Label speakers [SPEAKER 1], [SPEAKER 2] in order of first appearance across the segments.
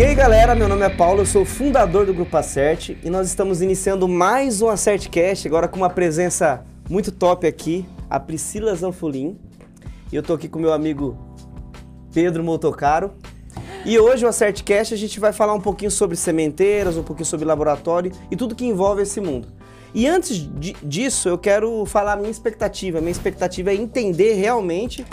[SPEAKER 1] E aí galera, meu nome é Paulo, eu sou o fundador do Grupo Acerte e nós estamos iniciando mais um Acertcast, agora com uma presença muito top aqui, a Priscila Zanfolin. E eu tô aqui com meu amigo Pedro Motocaro. E hoje o Acertcast a gente vai falar um pouquinho sobre sementeiras, um pouquinho sobre laboratório e tudo que envolve esse mundo. E antes disso, eu quero falar a minha expectativa. A minha expectativa é entender realmente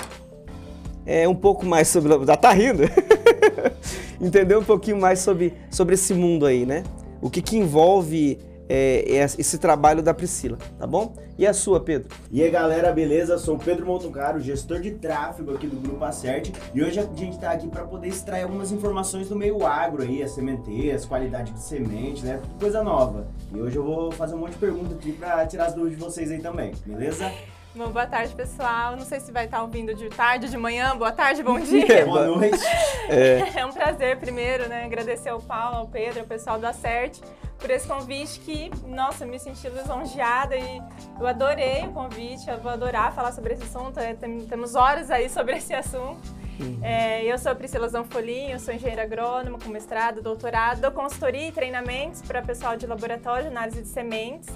[SPEAKER 1] é, um pouco mais sobre. Já tá rindo? entender um pouquinho mais sobre, sobre esse mundo aí, né? O que, que envolve é, esse trabalho da Priscila, tá bom? E a sua, Pedro?
[SPEAKER 2] E aí, galera, beleza? Sou o Pedro Montucaro, gestor de tráfego aqui do Grupo Acerte. E hoje a gente tá aqui para poder extrair algumas informações do meio agro aí, as sementeiras, qualidade de semente, né? Coisa nova. E hoje eu vou fazer um monte de perguntas aqui para tirar as dúvidas de vocês aí também, beleza?
[SPEAKER 3] Bom, boa tarde, pessoal. Não sei se vai estar ouvindo de tarde, de manhã. Boa tarde, bom dia.
[SPEAKER 2] boa noite.
[SPEAKER 3] É. é. um prazer, primeiro, né? Agradecer ao Paulo, ao Pedro, ao pessoal da CERT por esse convite que, nossa, me senti lisonjeada e eu adorei o convite, eu vou adorar falar sobre esse assunto, é, temos horas aí sobre esse assunto. Uhum. É, eu sou a Priscila Zanfolim, eu sou engenheira agrônoma com mestrado, doutorado, dou consultoria e treinamentos para pessoal de laboratório, análise de sementes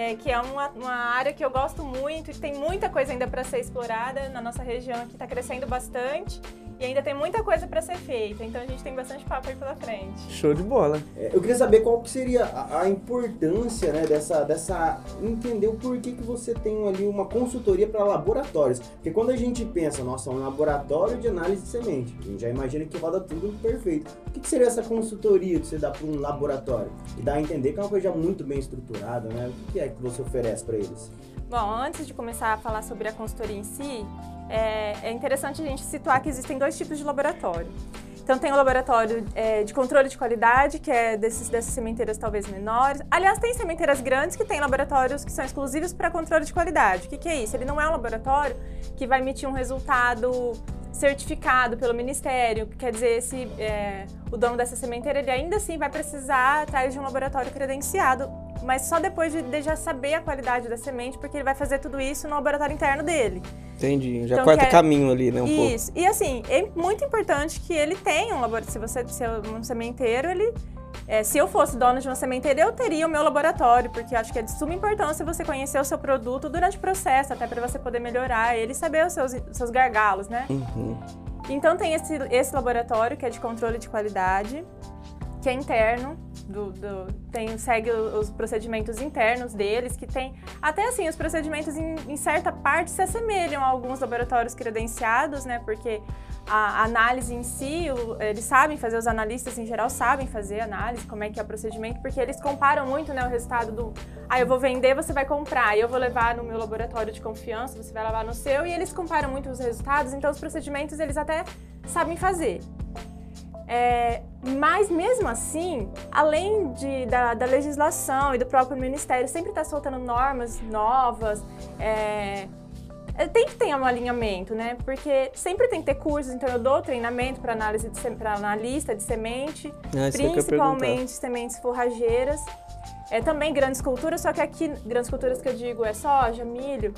[SPEAKER 3] é, que é uma, uma, área que eu gosto muito e tem muita coisa ainda para ser explorada na nossa região, que está crescendo bastante e ainda tem muita coisa para ser feita. Então a gente tem bastante papo aí pela frente.
[SPEAKER 1] Show de bola.
[SPEAKER 2] É, eu queria saber qual que seria a, a, importância né, dessa, dessa. entender o porquê que você tem ali uma consultoria para laboratórios. Porque quando a gente pensa, nossa, um laboratório de análise de semente, a gente já imagina que roda tudo perfeito. O que, que seria essa consultoria que você dá para um laboratório? E dá a entender que é uma coisa muito bem estruturada, né? O que é que você oferece para eles?
[SPEAKER 3] Bom, antes de começar a falar sobre a consultoria em si, é, é interessante a gente situar que existem dois tipos de laboratório. Então tem o laboratório é, de controle de qualidade, que é desses, dessas sementeiras talvez menores. Aliás, tem sementeiras grandes que têm laboratórios que são exclusivos para controle de qualidade. O que, que é isso? Ele não é um laboratório que vai emitir um resultado certificado pelo Ministério, quer dizer, esse, é, o dono dessa sementeira ele ainda assim vai precisar atrás de um laboratório credenciado mas só depois de, de, já saber a qualidade da semente, porque ele vai fazer tudo isso no laboratório interno dele.
[SPEAKER 1] Entendi, já então, corta é... caminho ali, né, um
[SPEAKER 3] isso.
[SPEAKER 1] pouco.
[SPEAKER 3] Isso, e assim, é muito importante que ele tenha um laboratório, se você é um sementeiro, ele... É, se eu fosse dono de uma sementeira, eu teria o meu laboratório, porque acho que é de suma importância você conhecer o seu produto durante o processo, até para você poder melhorar ele e saber os seus, os seus gargalos, né? Uhum. Então tem esse, esse laboratório que é de controle de qualidade, que é interno, do, do, tem, segue os procedimentos internos deles, que tem. Até assim, os procedimentos em, em, certa parte se assemelham a alguns laboratórios credenciados, né? Porque a análise em si, eles sabem fazer, os analistas em geral sabem fazer análise, como é que é o procedimento, porque eles comparam muito né, o resultado do. Ah, eu vou vender, você vai comprar, eu vou levar no meu laboratório de confiança, você vai levar no seu, e eles comparam muito os resultados, então os procedimentos eles até sabem fazer. É, mas mesmo assim, além de, da, da, legislação e do próprio Ministério sempre estar tá soltando normas novas, é, tem que ter um alinhamento, né? Porque sempre tem que ter cursos, então eu dou treinamento para análise para analista de semente, ah, principalmente sementes forrageiras. É também grandes culturas, só que aqui, grandes culturas que eu digo é soja, milho,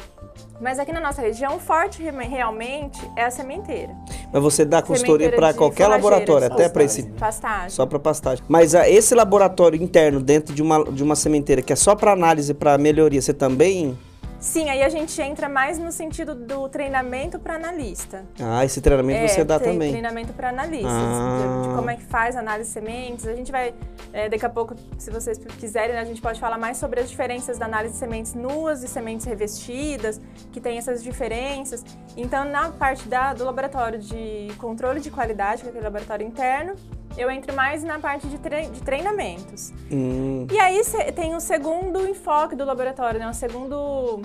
[SPEAKER 3] mas aqui na nossa região, forte realmente é a sementeira.
[SPEAKER 1] Mas você dá consultoria para qualquer laboratório, até para esse.
[SPEAKER 3] Pastagem.
[SPEAKER 1] Só para pastagem. Mas uh, esse laboratório interno dentro de uma, de uma sementeira que é só para análise, para melhoria, você também
[SPEAKER 3] Sim, aí a gente entra mais no sentido do treinamento para analista.
[SPEAKER 1] Ah, esse treinamento é, você dá também.
[SPEAKER 3] Treinamento para analistas, ah. de, de, como é que faz análise de sementes. A gente vai, é, daqui a pouco, se vocês quiserem, né, a gente pode falar mais sobre as diferenças da análise de sementes nuas e sementes revestidas, que tem essas diferenças. Então, na parte da, do laboratório de controle de qualidade, que é aquele laboratório interno, eu entro mais na parte de, tre de treinamentos. Hum. E aí tem o segundo enfoque do laboratório, né? O segundo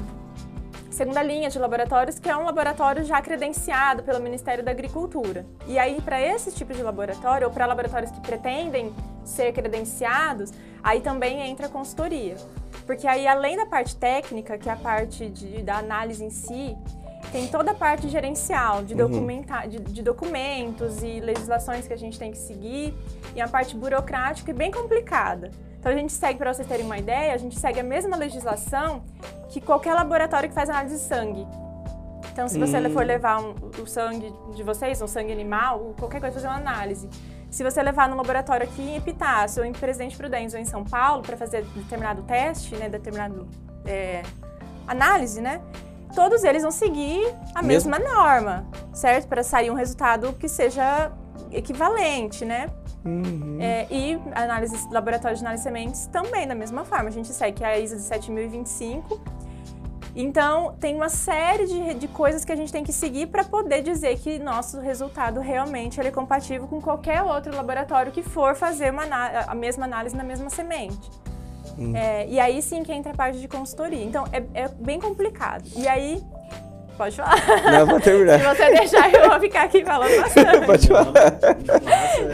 [SPEAKER 3] segunda linha de laboratórios, que é um laboratório já credenciado pelo Ministério da Agricultura. E aí, para esse tipo de laboratório, ou para laboratórios que pretendem ser credenciados, aí também entra a consultoria. Porque aí, além da parte técnica, que é a parte de, da análise em si, tem toda a parte gerencial, de, uhum. de, de, documentos e legislações que a gente tem que seguir, e a parte burocrática e bem complicada. Então a gente segue, para vocês terem uma ideia, a gente segue a mesma legislação que qualquer laboratório que faz análise de sangue. Então, se você uhum. for levar um, o sangue de vocês, um sangue animal, qualquer coisa, fazer uma análise. Se você levar no laboratório aqui em Epitácio, ou em Presidente Prudente ou em São Paulo, para fazer determinado teste, né, determinado é, análise, né, todos eles vão seguir a
[SPEAKER 1] Mesmo?
[SPEAKER 3] mesma norma, certo? Para sair um resultado que seja equivalente, né?
[SPEAKER 1] Uhum.
[SPEAKER 3] É, e análise, laboratório de análise de sementes também da mesma forma. A gente segue a ISA de 7025. Então, tem uma série de, de coisas que a gente tem que seguir para poder dizer que nosso resultado realmente é compatível com qualquer outro laboratório que for fazer uma, a mesma análise na mesma semente.
[SPEAKER 1] Hum.
[SPEAKER 3] É, e aí sim que entra a parte de consultoria. Então, é, é bem complicado. E aí, pode falar.
[SPEAKER 1] Não, vou terminar.
[SPEAKER 3] Se você deixar, eu vou ficar aqui falando bastante.
[SPEAKER 1] Pode falar.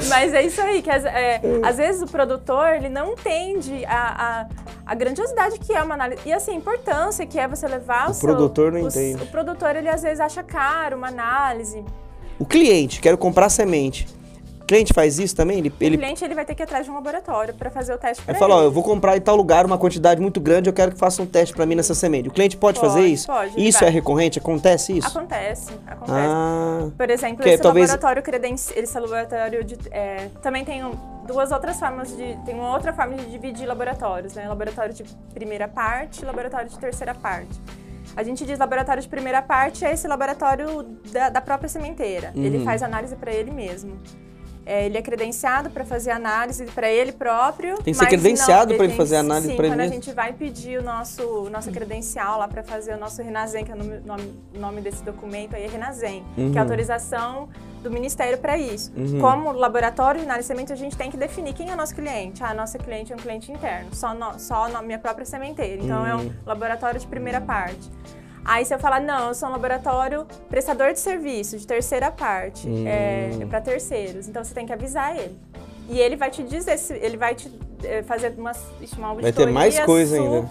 [SPEAKER 3] Mas é isso aí, que às, é, às vezes o produtor ele não entende a, a, a grandiosidade que é uma análise. E assim, a importância que é você levar o,
[SPEAKER 1] O
[SPEAKER 3] seu.
[SPEAKER 1] produtor não
[SPEAKER 3] o-
[SPEAKER 1] entende.
[SPEAKER 3] O produtor, ele às vezes acha caro uma análise.
[SPEAKER 1] O cliente, quero comprar semente. O cliente faz isso também? Ele,
[SPEAKER 3] O
[SPEAKER 1] ele,
[SPEAKER 3] cliente ele vai ter que ir atrás de um laboratório para fazer o teste para
[SPEAKER 1] ele
[SPEAKER 3] ele.
[SPEAKER 1] fala, ó, eu vou comprar em tal lugar uma quantidade muito grande, eu quero que faça um teste pra mim nessa semente. O cliente pode,
[SPEAKER 3] Pode,
[SPEAKER 1] fazer isso?
[SPEAKER 3] pode, ele
[SPEAKER 1] Isso
[SPEAKER 3] vai.
[SPEAKER 1] é recorrente? Acontece isso?
[SPEAKER 3] Acontece, acontece.
[SPEAKER 1] Ah,
[SPEAKER 3] Por exemplo, esse
[SPEAKER 1] talvez-
[SPEAKER 3] laboratório credencial, esse laboratório de, é, também tem duas outras formas de, tem uma outra forma de dividir laboratórios, né? Laboratório de primeira parte e laboratório de terceira parte. A gente diz laboratório de primeira parte é esse laboratório da, da própria sementeira. Ele
[SPEAKER 1] Uhum.
[SPEAKER 3] faz análise para ele mesmo. É, ele é credenciado para fazer análise para ele próprio.
[SPEAKER 1] Tem que ser credenciado pra ele fazer análise
[SPEAKER 3] sim,
[SPEAKER 1] pra ele
[SPEAKER 3] quando a
[SPEAKER 1] mesmo?
[SPEAKER 3] gente vai pedir o nosso nossa credencial lá para fazer o nosso Renazem, que é o nome, nome- desse documento aí é Renazem, que
[SPEAKER 1] Uhum.
[SPEAKER 3] é a autorização do Ministério para isso.
[SPEAKER 1] Uhum.
[SPEAKER 3] Como laboratório de análise de semente, a gente tem que definir quem é o nosso cliente. Ah, nosso cliente é um cliente interno, só, no, só na minha própria sementeira. Então, é um
[SPEAKER 1] Hum.
[SPEAKER 3] laboratório de primeira parte. Aí, se eu falar, não, eu sou um laboratório prestador de serviço, de terceira parte,
[SPEAKER 1] Hum.
[SPEAKER 3] é, para terceiros. Então, você tem que avisar ele. E ele vai te dizer, se- ele vai te eh, fazer uma, uma
[SPEAKER 1] Vai ter mais
[SPEAKER 3] auditoria
[SPEAKER 1] coisa ainda.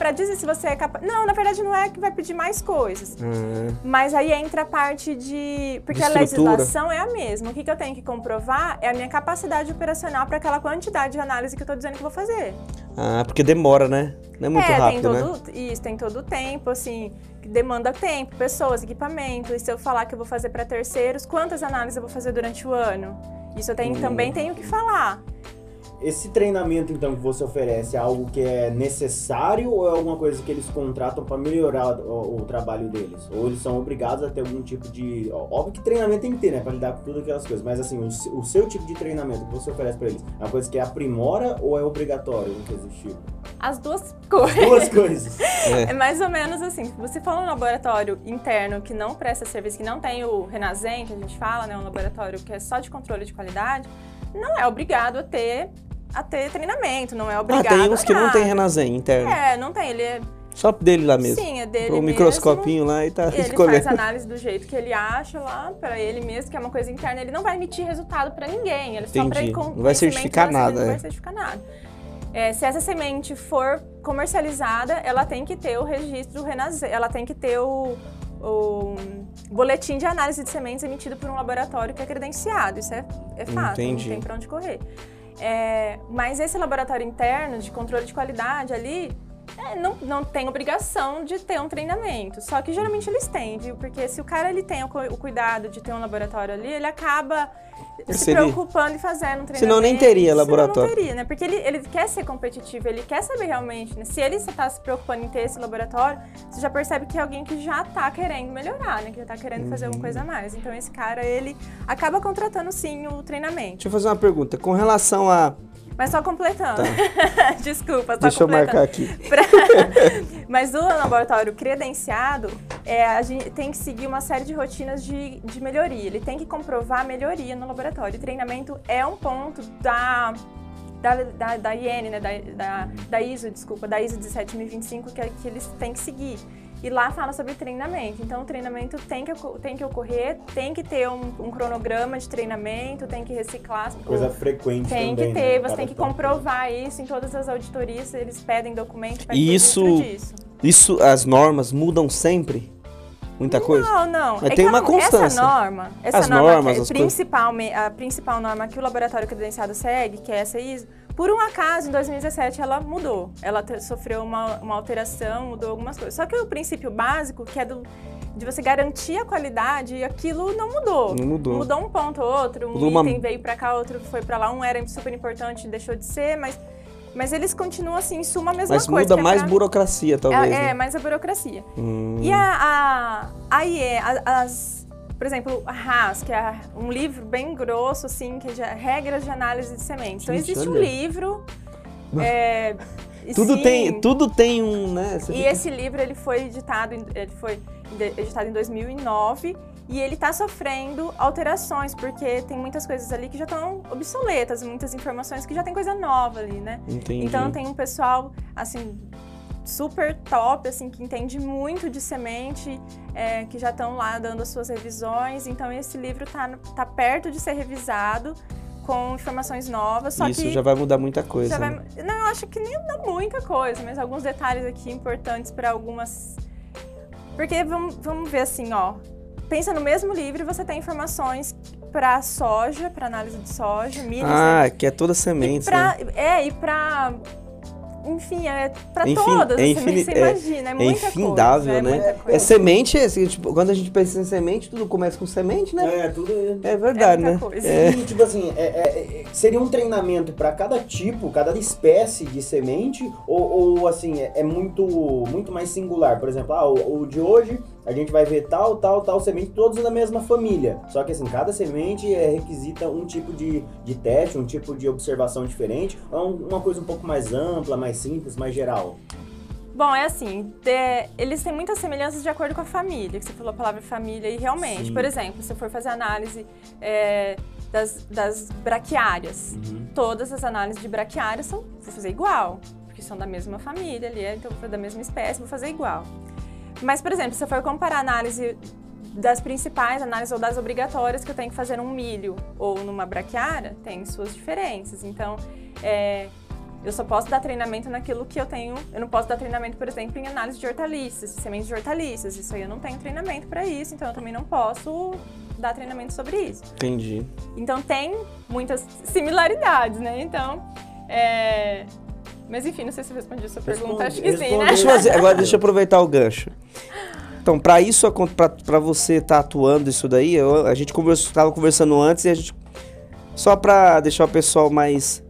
[SPEAKER 3] Para dizer se você é capaz. Não, na verdade não é que vai pedir mais coisas.
[SPEAKER 1] ah,
[SPEAKER 3] Mas aí entra a parte de. Porque
[SPEAKER 1] De
[SPEAKER 3] a legislação é a mesma. O que, que eu tenho que comprovar é a minha capacidade operacional para aquela quantidade de análise que eu estou dizendo que vou fazer.
[SPEAKER 1] ah, porque demora, né? Não é muito
[SPEAKER 3] é,
[SPEAKER 1] rápido,
[SPEAKER 3] tem
[SPEAKER 1] né?
[SPEAKER 3] todo, isso, tem todo o tempo, assim, demanda tempo, pessoas, equipamento. E se eu falar que eu vou fazer para terceiros, quantas análises eu vou fazer durante o ano? Isso eu tenho,
[SPEAKER 1] Hum.
[SPEAKER 3] também tenho que falar.
[SPEAKER 2] Esse treinamento, então, que você oferece é algo que é necessário ou é alguma coisa que eles contratam para melhorar o, o trabalho deles? Ou eles são obrigados a ter algum tipo de. Óbvio que treinamento tem que ter, né? Para lidar com todas aquelas coisas. Mas, assim, o, o seu tipo de treinamento que você oferece para eles é uma coisa que aprimora ou é obrigatório? Não coisa tipo?
[SPEAKER 3] As duas coisas.
[SPEAKER 2] Duas coisas.
[SPEAKER 3] É mais ou menos assim, se você for um laboratório interno que não presta serviço, que não tem o Renazem, que a gente fala, né, um laboratório que é só de controle de qualidade, não é obrigado a ter, a ter treinamento, não é
[SPEAKER 1] Ah,
[SPEAKER 3] obrigado
[SPEAKER 1] tem uns
[SPEAKER 3] a
[SPEAKER 1] que não tem Renazem interno.
[SPEAKER 3] É, não tem, ele é,
[SPEAKER 1] Só dele lá mesmo.
[SPEAKER 3] sim, é dele
[SPEAKER 1] o microscopinho lá e tá
[SPEAKER 3] Ele
[SPEAKER 1] escolhendo.
[SPEAKER 3] faz análise do jeito que ele acha lá, pra ele mesmo, que é uma coisa interna. Ele não vai emitir resultado pra ninguém. Ele só pra
[SPEAKER 1] Entendi. Não vai certificar nada,
[SPEAKER 3] Não
[SPEAKER 1] é.
[SPEAKER 3] vai certificar nada. É, se essa semente for comercializada, ela tem que ter o registro Renazem, ela tem que ter o, o boletim de análise de sementes emitido por um laboratório que é credenciado. Isso é, é fato,
[SPEAKER 1] Entendi.
[SPEAKER 3] não tem pra onde correr. É, mas esse laboratório interno de controle de qualidade ali é, não, não tem obrigação de ter um treinamento. Só que geralmente eles têm, viu? Porque se o cara ele tem o, o cuidado de ter um laboratório ali, ele acaba se
[SPEAKER 1] Seria.
[SPEAKER 3] preocupando e fazendo um treinamento.
[SPEAKER 1] Senão nem teria
[SPEAKER 3] Senão
[SPEAKER 1] laboratório.
[SPEAKER 3] não teria, né? Porque ele, ele quer ser competitivo, ele quer saber realmente, né? Se ele está se preocupando em ter esse laboratório, você já percebe que é alguém que já está querendo melhorar, né? Que já está querendo fazer
[SPEAKER 1] Uhum.
[SPEAKER 3] alguma coisa a mais. Então esse cara, ele acaba contratando sim o treinamento.
[SPEAKER 1] Deixa eu fazer uma pergunta. Com relação a.
[SPEAKER 3] Mas só completando. Desculpa, só
[SPEAKER 1] Tá. Deixa eu marcar aqui.
[SPEAKER 3] Pra- Mas o laboratório credenciado, é, a gente tem que seguir uma série de rotinas de, de melhoria. Ele tem que comprovar a melhoria no laboratório. E treinamento é um ponto da, da, da, da IN, né, da, da, da ISO, desculpa, da ISO 17025 que, que eles têm que seguir. E lá fala sobre treinamento. Então, o treinamento tem que, tem que ocorrer, tem que ter um, um cronograma de treinamento, tem que reciclar.
[SPEAKER 2] Coisa frequente
[SPEAKER 3] Tem
[SPEAKER 2] também.
[SPEAKER 3] que
[SPEAKER 2] né?
[SPEAKER 3] ter, você
[SPEAKER 2] Cada
[SPEAKER 3] tem que
[SPEAKER 2] tanto.
[SPEAKER 3] comprovar isso em todas as auditorias, eles pedem documento, pedem
[SPEAKER 1] E isso-. Isso, as normas mudam sempre? Muita coisa?
[SPEAKER 3] Não, não.
[SPEAKER 1] Mas
[SPEAKER 3] É
[SPEAKER 1] tem
[SPEAKER 3] que
[SPEAKER 1] uma
[SPEAKER 3] a-
[SPEAKER 1] constância.
[SPEAKER 3] Essa norma, essa
[SPEAKER 1] As
[SPEAKER 3] norma
[SPEAKER 1] normas,
[SPEAKER 3] que é
[SPEAKER 1] as
[SPEAKER 3] principal, a principal norma que o laboratório credenciado segue, que é essa ISO, por um acaso, em 2017, ela mudou. Ela sofreu uma, uma alteração, mudou algumas coisas. Só que o princípio básico, que é do de você garantir a qualidade e aquilo não mudou.
[SPEAKER 1] Não mudou.
[SPEAKER 3] Mudou um ponto ou outro, um
[SPEAKER 1] Mudou uma-
[SPEAKER 3] item veio pra cá, outro foi pra lá, um era super importante e deixou de ser, mas, mas eles continuam assim, em suma a mesma
[SPEAKER 1] Mas
[SPEAKER 3] coisa.
[SPEAKER 1] muda
[SPEAKER 3] que é
[SPEAKER 1] mais
[SPEAKER 3] pra-
[SPEAKER 1] burocracia, talvez.
[SPEAKER 3] É, é,
[SPEAKER 1] né?
[SPEAKER 3] mais a burocracia.
[SPEAKER 1] Hum.
[SPEAKER 3] E a, a, a IE, as, por exemplo, a RAS, que é um livro bem grosso, assim, que é regras de análise de sementes. Então, existe um livro. é,
[SPEAKER 1] Tudo
[SPEAKER 3] sim,
[SPEAKER 1] tem, tudo tem um, né? você
[SPEAKER 3] E
[SPEAKER 1] fica-
[SPEAKER 3] esse livro ele foi editado, em- ele foi editado em 2009 e ele está sofrendo alterações porque tem muitas coisas ali que já estão obsoletas, muitas informações que já tem coisa nova ali, né?
[SPEAKER 1] Entendi.
[SPEAKER 3] Então tem um pessoal assim super top, assim que entende muito de semente, é, que já estão lá dando as suas revisões. Então esse livro tá, no- tá perto de ser revisado com informações novas, só
[SPEAKER 1] Isso
[SPEAKER 3] que
[SPEAKER 1] já vai mudar muita coisa.
[SPEAKER 3] vai-
[SPEAKER 1] né?
[SPEAKER 3] Não, eu acho que nem não muita coisa, mas alguns detalhes aqui importantes para algumas. Porque vamos, vamos ver assim, ó. Pensa no mesmo livro, você tem informações para soja, para análise de soja, milho,
[SPEAKER 1] Ah, que é toda semente.
[SPEAKER 3] pra,
[SPEAKER 1] né?
[SPEAKER 3] É, e para enfim, é para
[SPEAKER 1] Infin-
[SPEAKER 3] todas
[SPEAKER 1] é
[SPEAKER 3] as
[SPEAKER 1] infini-
[SPEAKER 3] sementes, você
[SPEAKER 1] é-
[SPEAKER 3] imagina, é,
[SPEAKER 1] É
[SPEAKER 3] muita
[SPEAKER 1] infindável,
[SPEAKER 3] coisa, é
[SPEAKER 1] né? É,
[SPEAKER 3] coisa.
[SPEAKER 1] semente, é assim, tipo, quando a gente pensa em semente, tudo começa com semente, né?
[SPEAKER 2] É, tudo.
[SPEAKER 1] É, verdade,
[SPEAKER 3] É
[SPEAKER 1] né?
[SPEAKER 3] coisa.
[SPEAKER 1] É.
[SPEAKER 2] E, tipo assim, é- é- é- seria um treinamento para cada tipo, cada espécie de semente, ou, ou, assim, é, é muito, muito mais singular. Por exemplo, ah, o, o de hoje a gente vai ver tal, tal, tal semente, todos da mesma família. Só que assim, cada semente é, requisita um tipo de, de teste, um tipo de observação diferente, é um- uma coisa um pouco mais ampla, mais simples, mais geral.
[SPEAKER 3] Bom, é assim, de- eles têm muitas semelhanças de acordo com a família, que você falou a palavra família, e realmente,
[SPEAKER 2] Sim.
[SPEAKER 3] por exemplo, se for fazer análise é, das, das braquiárias, todas as análises de braquiárias são, vou fazer igual, porque são da mesma família ali, então da mesma espécie, vou fazer igual. Mas, por exemplo, se eu for comparar a análise das principais análises ou das obrigatórias que eu tenho que fazer num milho ou numa braquiária, tem suas diferenças. Então, é, eu só posso dar treinamento naquilo que eu tenho. Eu não posso dar treinamento, por exemplo, em análise de hortaliças, sementes de hortaliças. Isso aí eu não tenho treinamento para isso, então eu também não posso dar treinamento sobre isso.
[SPEAKER 1] Entendi.
[SPEAKER 3] Então tem muitas similaridades, né? Então, é... Mas enfim, não sei se eu respondi a sua pergunta, acho que sim, né?
[SPEAKER 1] Deixa eu fazer, agora deixa eu aproveitar o gancho. Então, para isso, pra você estar atuando isso daí, eu- a gente conversou, tava conversando antes e a gente. Só pra deixar o pessoal mais.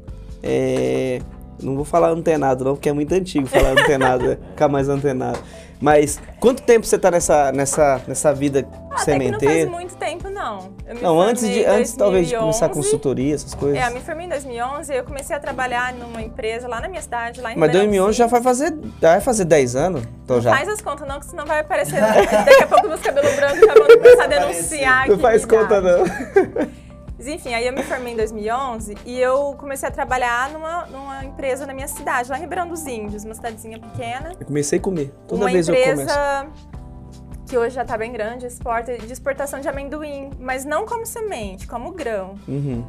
[SPEAKER 1] é, não vou falar antenado, não, porque é muito antigo falar antenado, né? ficar mais antenado. Mas quanto tempo você tá nessa, nessa, nessa vida
[SPEAKER 3] Ah, que não faz
[SPEAKER 1] sementeira?
[SPEAKER 3] muito tempo, não. Eu me
[SPEAKER 1] Não, antes, de, antes talvez de começar a
[SPEAKER 3] 2011.
[SPEAKER 1] consultoria, essas coisas.
[SPEAKER 3] É, eu me formei em 2011 e eu comecei a trabalhar numa empresa lá na minha cidade, lá em
[SPEAKER 1] Mas 2011 já vai fazer, já vai fazer 10 anos. Então já.
[SPEAKER 3] Faz as contas não, que senão vai aparecer... Daqui a pouco meus cabelos brancos já vão começar a denunciar
[SPEAKER 1] Não faz conta, não.
[SPEAKER 3] Mas enfim, aí eu me formei em 2011 e eu comecei a trabalhar numa, numa empresa na minha cidade, lá em Ribeirão dos Índios, uma cidadezinha pequena.
[SPEAKER 1] Eu comecei a comer. Toda
[SPEAKER 3] uma
[SPEAKER 1] vez eu começo.
[SPEAKER 3] empresa que hoje já está bem grande, exporta, de exportação de amendoim, mas não como semente, como grão.
[SPEAKER 1] Uhum.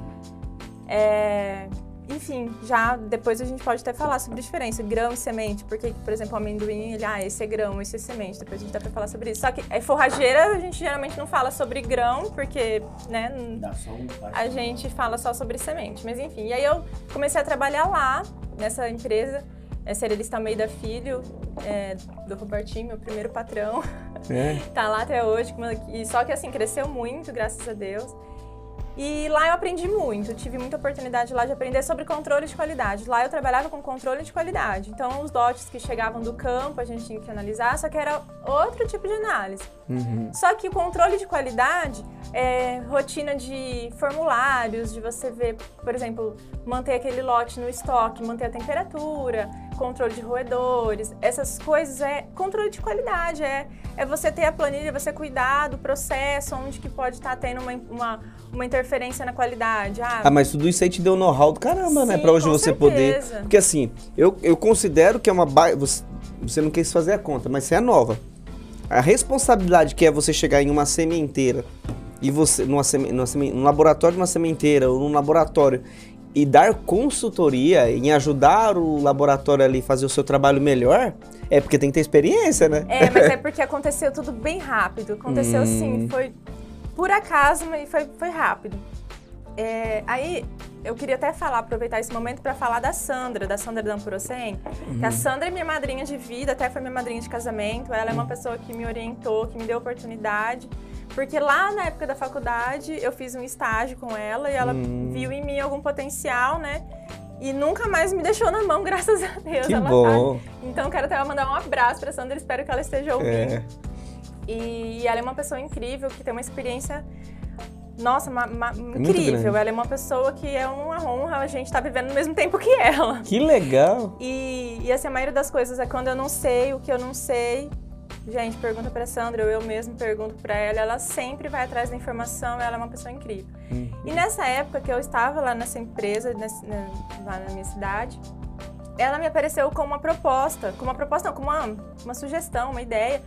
[SPEAKER 3] É, enfim, já depois a gente pode até falar sobre diferença, grão e semente, porque, por exemplo, o amendoim, ele, ah, esse é grão, esse é semente, depois a gente dá pra falar sobre isso. Só que é forrageira, a gente geralmente não fala sobre grão, porque, né, a gente fala só sobre semente. Mas enfim, e aí eu comecei a trabalhar lá, nessa empresa, é Cerealista Almeida Filho, é, do Robertinho, meu primeiro patrão.
[SPEAKER 1] É.
[SPEAKER 3] tá lá até hoje. E só que assim, cresceu muito, graças a Deus. E lá eu aprendi muito, tive muita oportunidade lá de aprender sobre controle de qualidade. Lá eu trabalhava com controle de qualidade. Então, os lotes que chegavam do campo, a gente tinha que analisar, só que era outro tipo de análise.
[SPEAKER 1] Uhum.
[SPEAKER 3] Só que o controle de qualidade é rotina de formulários, de você ver, por exemplo, manter aquele lote no estoque, manter a temperatura, controle de roedores, essas coisas é controle de qualidade, é, é você ter a planilha, você cuidar do processo, onde que pode estar tendo uma, uma, uma interferência na qualidade. Ah,
[SPEAKER 1] Ah, mas tudo isso aí te deu know-how do caramba, né?
[SPEAKER 3] Sim,
[SPEAKER 1] Pra hoje você poder.
[SPEAKER 3] certeza.
[SPEAKER 1] Porque assim, eu, eu considero que é uma. ba- Você, não quis fazer a conta, mas você é nova. A responsabilidade que é você chegar em uma sementeira e você. Numa, seme, numa seme- num laboratório de uma sementeira ou num laboratório e dar consultoria em ajudar o laboratório ali fazer o seu trabalho melhor, é porque tem que ter experiência, né?
[SPEAKER 3] É, mas é porque aconteceu tudo bem rápido. Aconteceu
[SPEAKER 1] Hum.
[SPEAKER 3] assim, foi por acaso, mas foi, foi rápido. É, aí, eu queria até falar, aproveitar esse momento para falar da Sandra, da Sandra Damprocem, uhum. que a Sandra é minha madrinha de vida, até foi minha madrinha de casamento. Ela é uma pessoa que me orientou, que me deu oportunidade. Porque lá na época da faculdade eu fiz um estágio com ela e ela uhum. viu em mim algum potencial, né? E nunca mais me deixou na mão, graças a Deus.
[SPEAKER 1] Que ela, bom.
[SPEAKER 3] Tá... Então quero até mandar um abraço para Sandra, espero que ela esteja ouvindo. É. E ela é uma pessoa incrível, que tem uma experiência nossa, uma, uma, incrível. Ela é uma pessoa que é uma honra a gente estar tá vivendo no mesmo tempo que ela.
[SPEAKER 1] Que legal!
[SPEAKER 3] E, e assim, a maioria das coisas é quando eu não sei o que eu não sei. Gente, pergunta pra Sandra, ou eu mesmo pergunto pra ela, ela sempre vai atrás da informação, ela é uma pessoa incrível. Uhum. E nessa época que eu estava lá nessa empresa, nesse, lá na minha cidade, ela me apareceu com uma proposta, com uma proposta, não, com uma, uma sugestão, uma ideia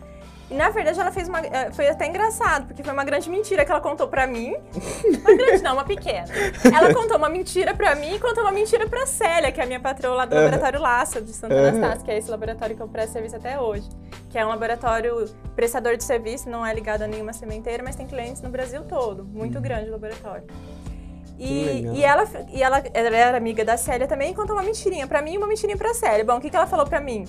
[SPEAKER 3] e na verdade ela fez uma. Eh, foi até engraçado, porque foi uma grande mentira que ela contou pra mim. Uma grande, não, uma pequena. Ela contou uma mentira pra mim e contou uma mentira pra Célia, que é a minha patroa lá do. Laboratório Laça, de Santa. Anastácio, que é esse laboratório que eu presto serviço até hoje. Que é um laboratório prestador de serviço, não é ligado a nenhuma sementeira, mas tem clientes no Brasil todo. Muito uhum. grande o laboratório. E, e, ela, e ela, ela era amiga da Célia também e contou uma mentirinha pra mim e uma mentirinha pra Célia. Bom, o que, que ela falou pra mim?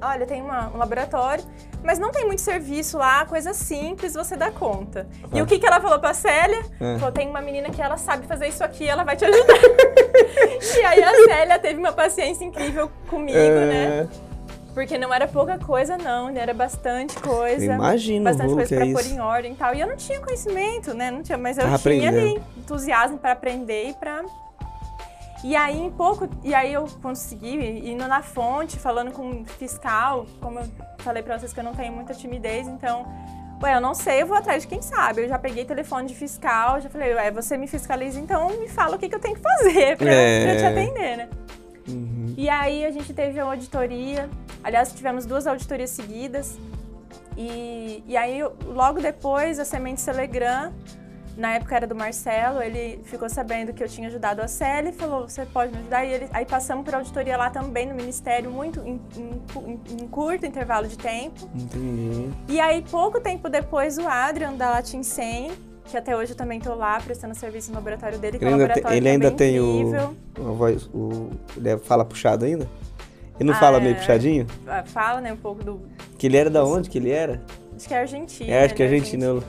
[SPEAKER 3] Olha, tem uma, um laboratório mas não tem muito serviço lá, coisa simples, você dá conta. E o que, que ela falou pra Célia? É. Falou, tem uma menina que ela sabe fazer isso aqui, ela vai te ajudar. e aí a Célia teve uma paciência incrível comigo, é. né? Porque não era pouca coisa, não, era bastante coisa.
[SPEAKER 1] Imagina,
[SPEAKER 3] Bastante coisa
[SPEAKER 1] pra
[SPEAKER 3] é pôr em ordem e tal. E eu não tinha conhecimento, né? Não tinha, mas eu tinha ali entusiasmo para aprender e pra e aí, em pouco, e aí eu consegui, indo na fonte, falando com o fiscal, como eu falei para vocês que eu não tenho muita timidez, então, ué, eu não sei, eu vou atrás de quem sabe. Eu já peguei telefone de fiscal, já falei, ué, você me fiscaliza, então me fala o que, que eu tenho que fazer pra, é. pra te atender, né? Uhum. E aí a gente teve uma auditoria, aliás, tivemos duas auditorias seguidas, e, e aí logo depois a Semente Telegram na época era do Marcelo, ele ficou sabendo que eu tinha ajudado a Célia e falou, você pode me ajudar? E ele, aí passamos por auditoria lá também no Ministério, muito em, em, em curto intervalo de tempo.
[SPEAKER 1] Entendi.
[SPEAKER 3] E aí, pouco tempo depois, o Adrian, da Latin 100, que até hoje eu também estou lá prestando serviço no laboratório dele, que ele é um laboratório
[SPEAKER 1] tem, Ele ainda tem o, a voz, o... Ele fala puxado ainda? Ele não ah, fala meio é. puxadinho?
[SPEAKER 3] Ah, fala, né, um pouco do...
[SPEAKER 1] Que ele era da onde que ele era?
[SPEAKER 3] Acho que é argentino.
[SPEAKER 1] É, acho que é argentino.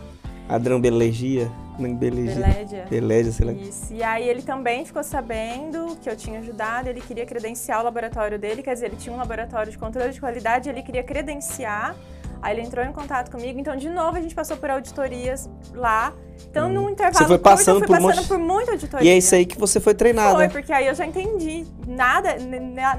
[SPEAKER 1] Adrão Belegia. Não, Belédia. Belédia, sei lá.
[SPEAKER 3] Isso. E aí ele também ficou sabendo que eu tinha ajudado, ele queria credenciar o laboratório dele, quer dizer, ele tinha um laboratório de controle de qualidade, ele queria credenciar. Aí ele entrou em contato comigo, então de novo a gente passou por auditorias lá. Então, hum. num intervalo
[SPEAKER 1] você foi passando
[SPEAKER 3] curto, eu fui
[SPEAKER 1] por
[SPEAKER 3] passando
[SPEAKER 1] monte...
[SPEAKER 3] por muita auditoria.
[SPEAKER 1] E é isso aí que você foi treinada.
[SPEAKER 3] Foi, porque aí eu já entendi. Nada,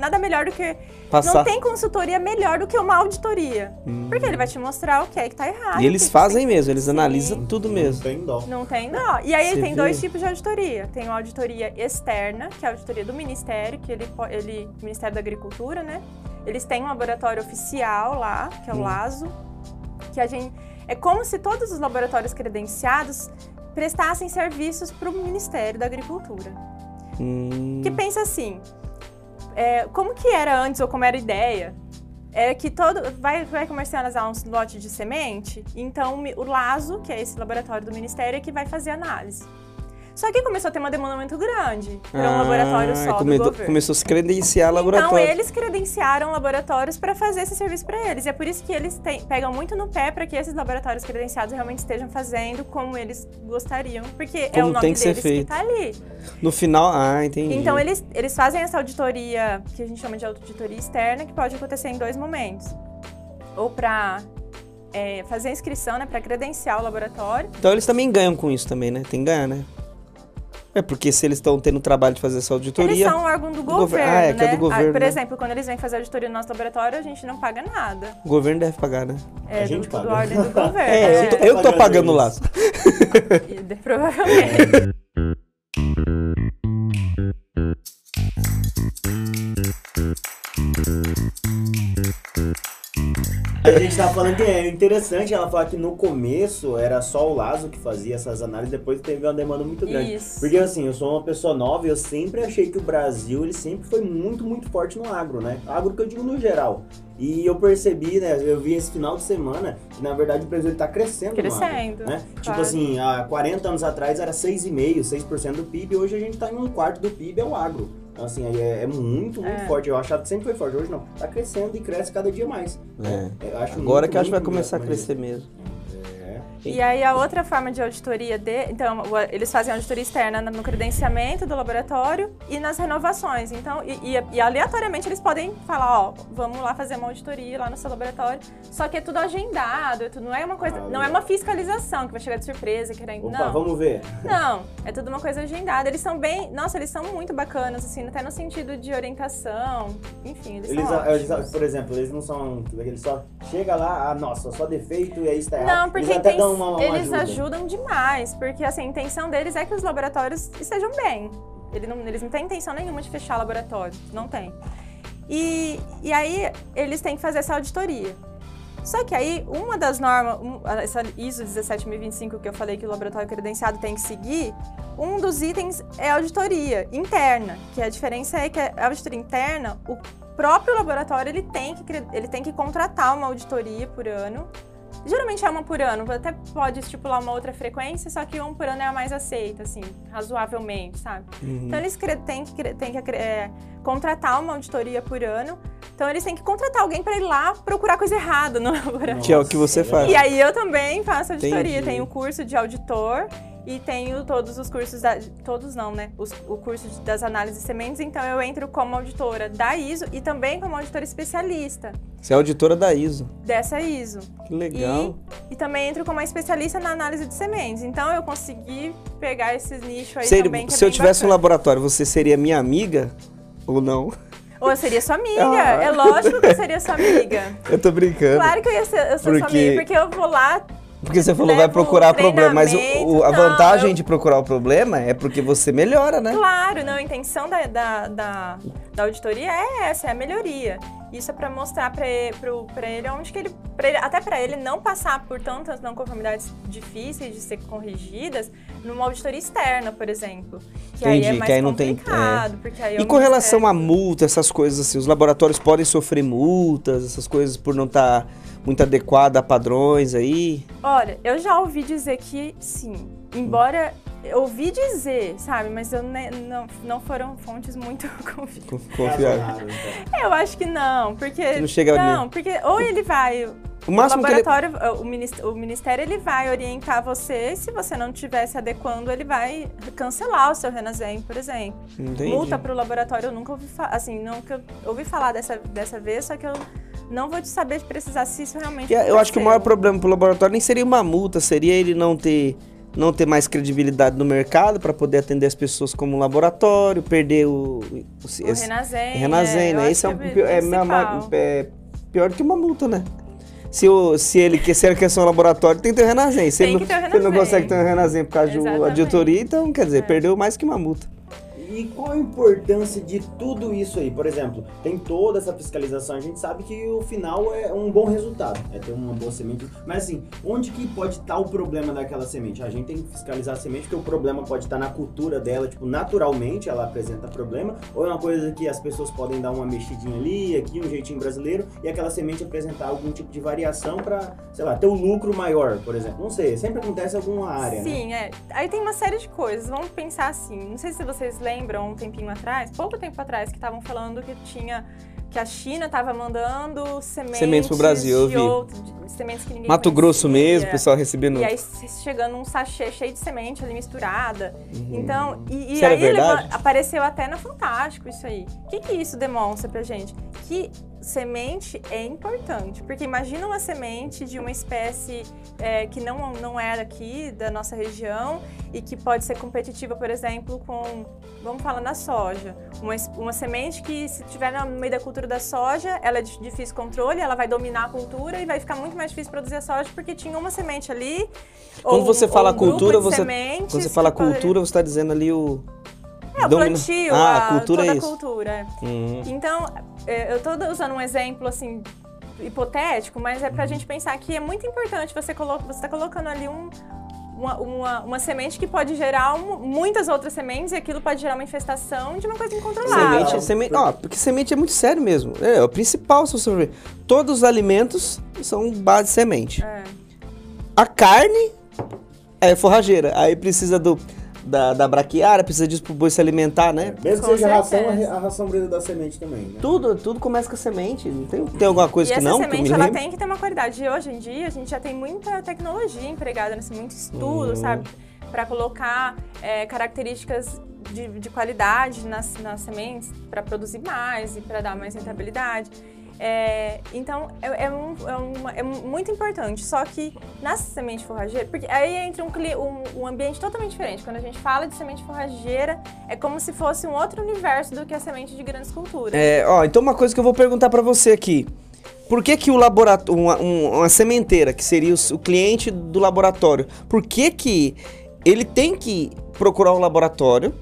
[SPEAKER 3] nada melhor do que... Passar. Não tem consultoria melhor do que uma auditoria. Hum. Porque ele vai te mostrar o que é que tá errado.
[SPEAKER 1] E eles fazem mesmo, eles Sim. analisam tudo mesmo.
[SPEAKER 2] Não tem dó.
[SPEAKER 3] Não tem dó. E aí tem dois tipos de auditoria. Tem uma auditoria externa, que é a auditoria do Ministério, que ele, ele Ministério da Agricultura, né? Eles têm um laboratório oficial lá, que é o hum. LASO, que a gente é como se todos os laboratórios credenciados prestassem serviços para o Ministério da Agricultura. Hum. Que pensa assim, é, como que era antes ou como era a ideia? Era que todo vai, vai comercializar um lote de semente, então o LASO, que é esse laboratório do Ministério, é que vai fazer análise. Só que começou a ter uma demanda muito grande para um ah, laboratório só come.
[SPEAKER 1] Começou a se credenciar laboratório.
[SPEAKER 3] Então, eles credenciaram laboratórios para fazer esse serviço para eles. E é por isso que eles pegam muito no pé para que esses laboratórios credenciados realmente estejam fazendo como eles gostariam. Porque como é o nome que deles que está ali.
[SPEAKER 1] No final, ah, entendi.
[SPEAKER 3] Então, eles, eles fazem essa auditoria, que a gente chama de auditoria externa, que pode acontecer em dois momentos. Ou para é, fazer a inscrição, né, para credenciar o laboratório.
[SPEAKER 1] Então eles também ganham com isso também, né? Tem que ganhar, né? É porque se eles estão tendo o trabalho de fazer essa auditoria.
[SPEAKER 3] Eles são um órgão do, do governo.
[SPEAKER 1] Ah, é, né? que é do
[SPEAKER 3] né?
[SPEAKER 1] governo. Ah,
[SPEAKER 3] por
[SPEAKER 1] né?
[SPEAKER 3] exemplo, quando eles vêm fazer auditoria no nosso laboratório, a gente não paga nada.
[SPEAKER 1] O governo deve pagar, né?
[SPEAKER 3] É,
[SPEAKER 2] a gente
[SPEAKER 3] do,
[SPEAKER 2] paga.
[SPEAKER 3] do ordem do governo.
[SPEAKER 1] É, é. Eu, tô, eu tô pagando lá.
[SPEAKER 3] Provavelmente.
[SPEAKER 2] A gente tava falando que é interessante ela falar que no começo era só o Lazo que fazia essas análises, depois teve uma demanda muito grande.
[SPEAKER 3] Isso.
[SPEAKER 2] Porque assim, eu sou uma pessoa nova e eu sempre achei que o Brasil ele sempre foi muito, muito forte no agro, né? Agro que eu digo no geral. E eu percebi, né, eu vi esse final de semana, que na verdade o Brasil está crescendo.
[SPEAKER 3] Crescendo,
[SPEAKER 2] Né? Tipo
[SPEAKER 3] claro.
[SPEAKER 2] assim, há 40 anos atrás era 6,5%, 6% do PIB, hoje a gente está em um quarto do PIB, é o agro. Então, assim, aí é, é muito, muito
[SPEAKER 3] É.
[SPEAKER 2] forte. Eu achava que sempre foi forte, hoje não. Tá crescendo e cresce cada dia mais.
[SPEAKER 1] É.
[SPEAKER 2] Eu acho
[SPEAKER 1] Agora
[SPEAKER 2] muito,
[SPEAKER 1] que eu acho que vai começar a crescer mesmo.
[SPEAKER 3] E aí a outra forma de auditoria de, então eles fazem auditoria externa no credenciamento do laboratório e nas renovações. Então e, e- e aleatoriamente eles podem falar, ó, vamos lá fazer uma auditoria lá no seu laboratório. Só que é tudo agendado, é tudo, não é uma coisa,
[SPEAKER 2] Ah,
[SPEAKER 3] não é uma fiscalização que vai chegar de surpresa querendo,
[SPEAKER 2] Opa,
[SPEAKER 3] não.
[SPEAKER 2] vamos ver.
[SPEAKER 3] Não, é tudo uma coisa agendada. Eles são bem, nossa, eles são muito bacanas assim, até no sentido de orientação. Enfim, eles,
[SPEAKER 2] Eles,
[SPEAKER 3] são
[SPEAKER 2] eles, por exemplo, eles não são. Eles só chega lá, ah, nossa, só defeito e aí está errado.
[SPEAKER 3] Não, porque
[SPEAKER 2] eles até
[SPEAKER 3] tem-
[SPEAKER 2] dão uma, uma
[SPEAKER 3] eles
[SPEAKER 2] ajuda.
[SPEAKER 3] ajudam demais, porque assim, a intenção deles é que os laboratórios estejam bem. Ele não- eles não têm intenção nenhuma de fechar laboratório, não tem. E, e aí eles têm que fazer essa auditoria. Só que aí, uma das normas, essa ISO 17025 que eu falei que o laboratório credenciado tem que seguir, um dos itens é a auditoria interna, que a diferença é que a auditoria interna, o próprio laboratório ele tem que, ele tem que contratar uma auditoria por ano. Geralmente é uma por ano, até pode estipular uma outra frequência, só que um por ano é a mais aceita, assim, razoavelmente, sabe?
[SPEAKER 1] Uhum.
[SPEAKER 3] Então eles têm que, têm que é, contratar uma auditoria por ano. Então eles têm que contratar alguém para ir lá procurar coisa errada no laboratório.
[SPEAKER 1] Que é o que você faz.
[SPEAKER 3] E aí eu também faço auditoria.
[SPEAKER 1] Entendi.
[SPEAKER 3] Tenho curso de auditor e tenho todos os cursos da, todos não, né? Os- o curso das análises de sementes, então eu entro como auditora da ISO e também como auditora especialista
[SPEAKER 1] Você é auditora da ISO.
[SPEAKER 3] dessa ISO.
[SPEAKER 1] Que legal.
[SPEAKER 3] E, e também entro como especialista na análise de sementes. Então eu consegui pegar esses nichos aí
[SPEAKER 1] Seria-
[SPEAKER 3] também. É
[SPEAKER 1] se eu
[SPEAKER 3] bem
[SPEAKER 1] tivesse um
[SPEAKER 3] bacana.
[SPEAKER 1] laboratório, você seria minha amiga ou não?
[SPEAKER 3] Ou eu seria sua amiga.
[SPEAKER 1] Ah.
[SPEAKER 3] É lógico que eu seria sua amiga.
[SPEAKER 1] Eu tô brincando.
[SPEAKER 3] Claro que eu ia ser, eu sou sua
[SPEAKER 1] Porque-
[SPEAKER 3] amiga, porque eu vou lá.
[SPEAKER 1] Porque você falou vai
[SPEAKER 3] Levo
[SPEAKER 1] procurar problema, mas o- o- a
[SPEAKER 3] treinamento,
[SPEAKER 1] vantagem
[SPEAKER 3] não,
[SPEAKER 1] de procurar o problema é porque você melhora, né?
[SPEAKER 3] Claro, não, a intenção da, da, da, da auditoria é essa, é a melhoria. Isso é para mostrar para ele, onde que ele, ele- até para ele não passar por tantas não conformidades difíceis de ser corrigidas numa auditoria externa, por exemplo. Que aí é
[SPEAKER 1] Entendi,
[SPEAKER 3] mais
[SPEAKER 1] que aí não tem- é.
[SPEAKER 3] porque aí
[SPEAKER 1] E com relação a multa, essas coisas assim, os laboratórios podem sofrer multas, essas coisas por não estar muito adequado a padrões aí?
[SPEAKER 3] Olha, eu já ouvi dizer que sim. Embora eu ouvi dizer, sabe, mas eu ne- não, não foram fontes muito confiáveis.
[SPEAKER 2] Então.
[SPEAKER 3] Eu acho que não, porque
[SPEAKER 1] Não chega
[SPEAKER 3] não, porque ou ele vai
[SPEAKER 1] O máximo
[SPEAKER 3] o
[SPEAKER 1] que ele...
[SPEAKER 3] laboratório, o, minis- o ministério ele vai orientar você, se você não estiver se adequando, ele vai cancelar o seu Renasem, por exemplo.
[SPEAKER 1] Entendi.
[SPEAKER 3] Multa para o laboratório, eu nunca ouvi falar, assim, nunca ouvi falar dessa, dessa vez, só que eu não vou te saber de precisar se isso realmente
[SPEAKER 1] Eu acho que o maior problema pro laboratório nem seria uma multa, seria ele não ter não ter mais credibilidade no mercado para poder atender as pessoas como laboratório, perder o, o,
[SPEAKER 3] O
[SPEAKER 1] esse-
[SPEAKER 3] eu
[SPEAKER 1] né? Esse é, um, é, é pior do que uma multa, né? Se, o, se ele quer ser um laboratório, tem que ter o Renasem. Se,
[SPEAKER 3] Tem
[SPEAKER 1] ele,
[SPEAKER 3] que
[SPEAKER 1] não-
[SPEAKER 3] ter o
[SPEAKER 1] se ele não consegue ter um Renasem por causa de
[SPEAKER 3] Exatamente.
[SPEAKER 1] auditoria, então, quer dizer,
[SPEAKER 3] É.
[SPEAKER 1] perdeu mais que uma multa.
[SPEAKER 2] E qual a importância de tudo isso aí? Por exemplo, tem toda essa fiscalização, a gente sabe que o final é um bom resultado, é ter uma boa semente. Mas assim, onde que pode estar o problema daquela semente? A gente tem que fiscalizar a semente, porque o problema pode estar na cultura dela, tipo, naturalmente ela apresenta problema, ou é uma coisa que as pessoas podem dar uma mexidinha ali, aqui, um jeitinho brasileiro, e aquela semente apresentar algum tipo de variação para, sei lá, ter um lucro maior, por exemplo. Não sei, sempre acontece alguma área, né?
[SPEAKER 3] Sim, é. Aí tem uma série de coisas. Vamos pensar assim. Não sei se vocês lembram um tempinho atrás, pouco tempo atrás, que estavam falando que tinha que a China estava mandando sementes,
[SPEAKER 1] Sementes pro Brasil, eu vi.
[SPEAKER 3] outro- de- sementes que ninguém
[SPEAKER 1] Mato Grosso
[SPEAKER 3] conhecia.
[SPEAKER 1] mesmo, o pessoal recebendo.
[SPEAKER 3] E aí chegando um sachê cheio de semente ali misturada.
[SPEAKER 1] Uhum.
[SPEAKER 3] Então, e, e aí leva- apareceu até no Fantástico isso aí. O que, que isso demonstra pra gente? Que semente é importante. Porque imagina uma semente de uma espécie é, que não, não é daqui, da nossa região, e que pode ser competitiva, por exemplo, com, vamos falar na soja. Uma, uma semente que, se tiver no meio da cultura da soja, ela é de difícil controle, ela vai dominar a cultura e vai ficar muito mais difícil produzir a soja, porque tinha uma semente ali.
[SPEAKER 1] Quando
[SPEAKER 3] ou-
[SPEAKER 1] você fala
[SPEAKER 3] um
[SPEAKER 1] cultura, você- Quando você fala
[SPEAKER 3] poderia-
[SPEAKER 1] cultura, você está dizendo ali o.
[SPEAKER 3] é, o
[SPEAKER 1] domina-
[SPEAKER 3] plantio,
[SPEAKER 1] Ah,
[SPEAKER 3] a,
[SPEAKER 1] a cultura
[SPEAKER 3] toda
[SPEAKER 1] é
[SPEAKER 3] a
[SPEAKER 1] isso.
[SPEAKER 3] cultura. é.
[SPEAKER 1] Uhum.
[SPEAKER 3] Então, é, eu tô usando um exemplo, assim, hipotético, mas é
[SPEAKER 1] Uhum.
[SPEAKER 3] pra gente pensar que é muito importante você, colo você tá colocando ali um, uma, uma, uma semente que pode gerar um- muitas outras sementes e aquilo pode gerar uma infestação de uma coisa incontrolável.
[SPEAKER 1] Semente, semente, ó, porque semente é muito sério mesmo. É, o principal, se você for ver. Todos os alimentos são base de semente.
[SPEAKER 3] É.
[SPEAKER 1] A carne é forrageira. Aí precisa do, da, da braquiária, precisa disso pro boi se alimentar, né?
[SPEAKER 2] Mesmo que
[SPEAKER 3] Com
[SPEAKER 2] seja a ração, a,
[SPEAKER 3] certeza.
[SPEAKER 2] re- a ração brasileira da semente também, né?
[SPEAKER 1] Tudo, tudo começa com a semente. Não tem, tem alguma coisa
[SPEAKER 3] e
[SPEAKER 1] que
[SPEAKER 3] essa
[SPEAKER 1] não? me
[SPEAKER 3] semente ela tem que ter uma qualidade. E hoje em dia a gente já tem muita tecnologia empregada nesse muito estudo,
[SPEAKER 1] Hum.
[SPEAKER 3] sabe? Para colocar é, características de, de qualidade nas, nas sementes para produzir mais e para dar mais rentabilidade. É, então é, é um- é uma- é muito importante. Só que na semente forrageira, porque aí entra um, um- um ambiente totalmente diferente. Quando a gente fala de semente forrageira, é como se fosse um outro universo do que a semente de grandes culturas.
[SPEAKER 1] É, ó, então uma coisa que eu vou perguntar pra você aqui. Por que que o laboratório, uma, um- uma sementeira, que seria o, o cliente do laboratório, por que que ele tem que procurar um laboratório?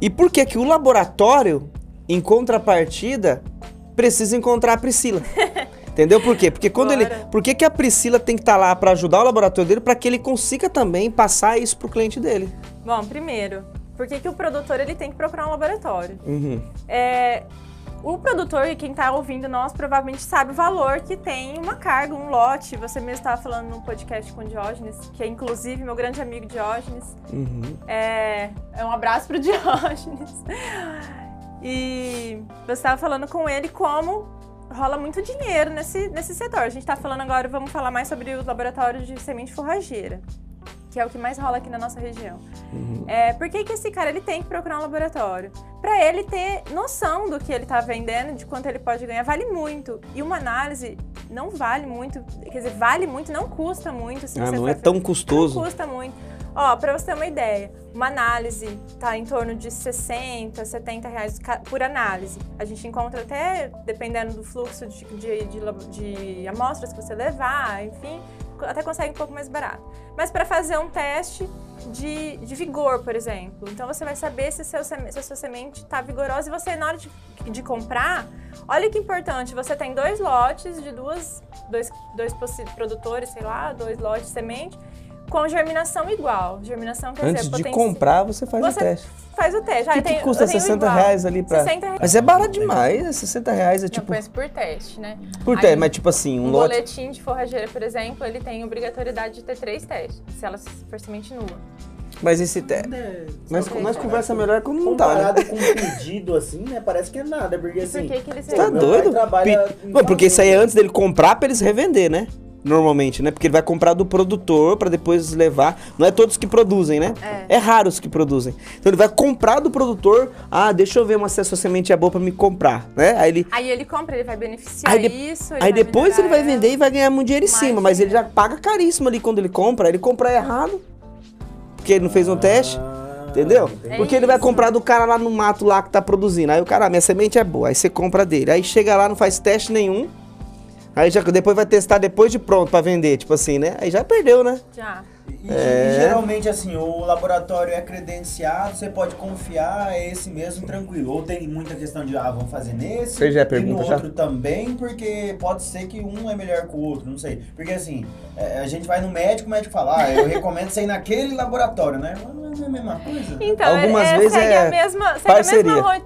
[SPEAKER 1] E por que que o laboratório, em contrapartida, precisa encontrar a Priscila? Entendeu por quê? Porque quando ele,
[SPEAKER 3] Bora.
[SPEAKER 1] por que que a Priscila tem que estar lá pra ajudar o laboratório dele para que ele consiga também passar isso pro cliente dele?
[SPEAKER 3] Bom, primeiro, por que, que o produtor ele tem que procurar um laboratório?
[SPEAKER 1] Uhum.
[SPEAKER 3] É, o produtor e quem está ouvindo nós provavelmente sabe o valor que tem uma carga, um lote. Você mesmo estava falando no podcast com o Diógenes, que é inclusive meu grande amigo Diógenes.
[SPEAKER 1] Uhum.
[SPEAKER 3] É, é um abraço pro Diógenes. E você estava falando com ele como rola muito dinheiro nesse, nesse setor. A gente está falando agora, vamos falar mais sobre os laboratórios de semente forrageira, que é o que mais rola aqui na nossa região. É, por que, que esse cara ele tem que procurar um laboratório? Para ele ter noção do que ele está vendendo, de quanto ele pode ganhar, vale muito. E uma análise não vale muito, quer dizer, vale muito, não custa muito.
[SPEAKER 1] Ah, não é tão
[SPEAKER 3] não
[SPEAKER 1] custoso.
[SPEAKER 3] custa muito. Ó, pra você ter uma ideia, uma análise tá em torno de 60, 70 reais por análise. A gente encontra até, dependendo do fluxo de, de, de, de amostras que você levar, enfim, até consegue um pouco mais barato. Mas para fazer um teste de, de vigor, por exemplo. Então você vai saber se, seu, se a sua semente está vigorosa e você, na hora de, de comprar, olha que importante, você tem dois lotes de duas, dois, dois produtores, sei lá, dois lotes de semente, com germinação igual. Germinação quer
[SPEAKER 1] Antes
[SPEAKER 3] dizer,
[SPEAKER 1] de
[SPEAKER 3] potenci-
[SPEAKER 1] comprar, você faz o
[SPEAKER 3] Você
[SPEAKER 1] teste.
[SPEAKER 3] faz o teste.
[SPEAKER 1] O que, que custa 60 reais ali pra.
[SPEAKER 3] 60 reais.
[SPEAKER 1] Mas é barato demais, é 60 reais, é
[SPEAKER 3] Não,
[SPEAKER 1] tipo.
[SPEAKER 3] põe isso por teste, né?
[SPEAKER 1] Por ter, mas tipo assim, um,
[SPEAKER 3] Um
[SPEAKER 1] lote.
[SPEAKER 3] boletim de forrageira, por exemplo, ele tem obrigatoriedade de ter três testes, se ela for semente nua.
[SPEAKER 1] Mas esse. Te...
[SPEAKER 2] É,
[SPEAKER 1] Mas conversa melhor quando não tá, né?
[SPEAKER 2] Com um pedido assim, né? Parece que é nada, porque assim.
[SPEAKER 3] por que, que ele
[SPEAKER 1] Tá doido?
[SPEAKER 2] trabalha
[SPEAKER 1] Mano, porque isso aí é antes dele comprar pra eles revender, né? Normalmente, né? Porque ele vai comprar do produtor pra depois levar. Não é todos que produzem, né?
[SPEAKER 3] É.
[SPEAKER 1] É raro os que produzem. Então ele vai comprar do produtor. Ah, deixa eu ver uma se a sua semente é boa pra me comprar, né? Aí ele.
[SPEAKER 3] Aí ele compra, ele vai beneficiar
[SPEAKER 1] Aí, de-
[SPEAKER 3] isso. ele
[SPEAKER 1] aí depois ele vai vender e vai ganhar muito dinheiro em cima, mas ele já paga caríssimo ali quando ele compra. Ele compra errado. Porque ele não fez um teste.
[SPEAKER 2] Ah,
[SPEAKER 1] Entendeu?
[SPEAKER 2] entendi.
[SPEAKER 1] Porque ele vai
[SPEAKER 3] isso.
[SPEAKER 1] comprar do cara lá no mato lá que tá produzindo. Aí o cara, ah, minha semente é boa. Aí você compra dele. Aí chega lá, não faz teste nenhum. Aí já depois vai testar depois de pronto pra vender, tipo assim, né? Aí já perdeu, né?
[SPEAKER 3] Já.
[SPEAKER 2] E,
[SPEAKER 1] É.
[SPEAKER 2] e geralmente, assim, o laboratório é credenciado, você pode confiar, é esse mesmo, tranquilo. Ou tem muita questão de, ah, vamos fazer nesse,
[SPEAKER 1] Você já
[SPEAKER 2] e no
[SPEAKER 1] pergunta já?
[SPEAKER 2] outro também, porque pode ser que um é melhor que o outro, não sei. Porque, assim, é, a gente vai no médico, o médico fala, ah, eu recomendo você ir naquele laboratório, né? Mas Não é a mesma coisa?
[SPEAKER 3] Então,
[SPEAKER 1] Algumas
[SPEAKER 3] é,
[SPEAKER 1] vezes
[SPEAKER 3] segue
[SPEAKER 1] é
[SPEAKER 3] a mesma, segue
[SPEAKER 1] parceria.
[SPEAKER 3] A mesma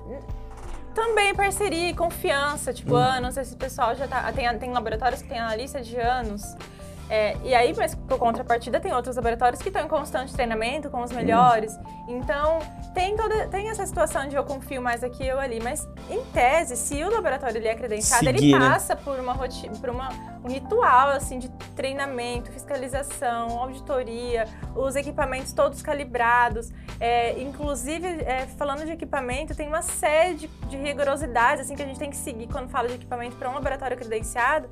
[SPEAKER 3] Também parceria e confiança. Tipo,
[SPEAKER 1] Hum.
[SPEAKER 3] ah, não sei se o pessoal já tá. Tem, tem laboratórios que tem analista de anos. É, e aí, mas por contrapartida, tem outros laboratórios que estão em constante treinamento com os melhores. Então, tem toda tem essa situação de eu confio mais aqui ou ali. Mas, em tese, se o laboratório ele é credenciado, ele
[SPEAKER 1] Seguir, né?
[SPEAKER 3] passa por uma rotina, por uma, um ritual assim de treinamento, fiscalização, auditoria, os equipamentos todos calibrados. É, inclusive, é, falando de equipamento, tem uma série de, de rigorosidades assim que a gente tem que seguir quando fala de equipamento para um laboratório credenciado.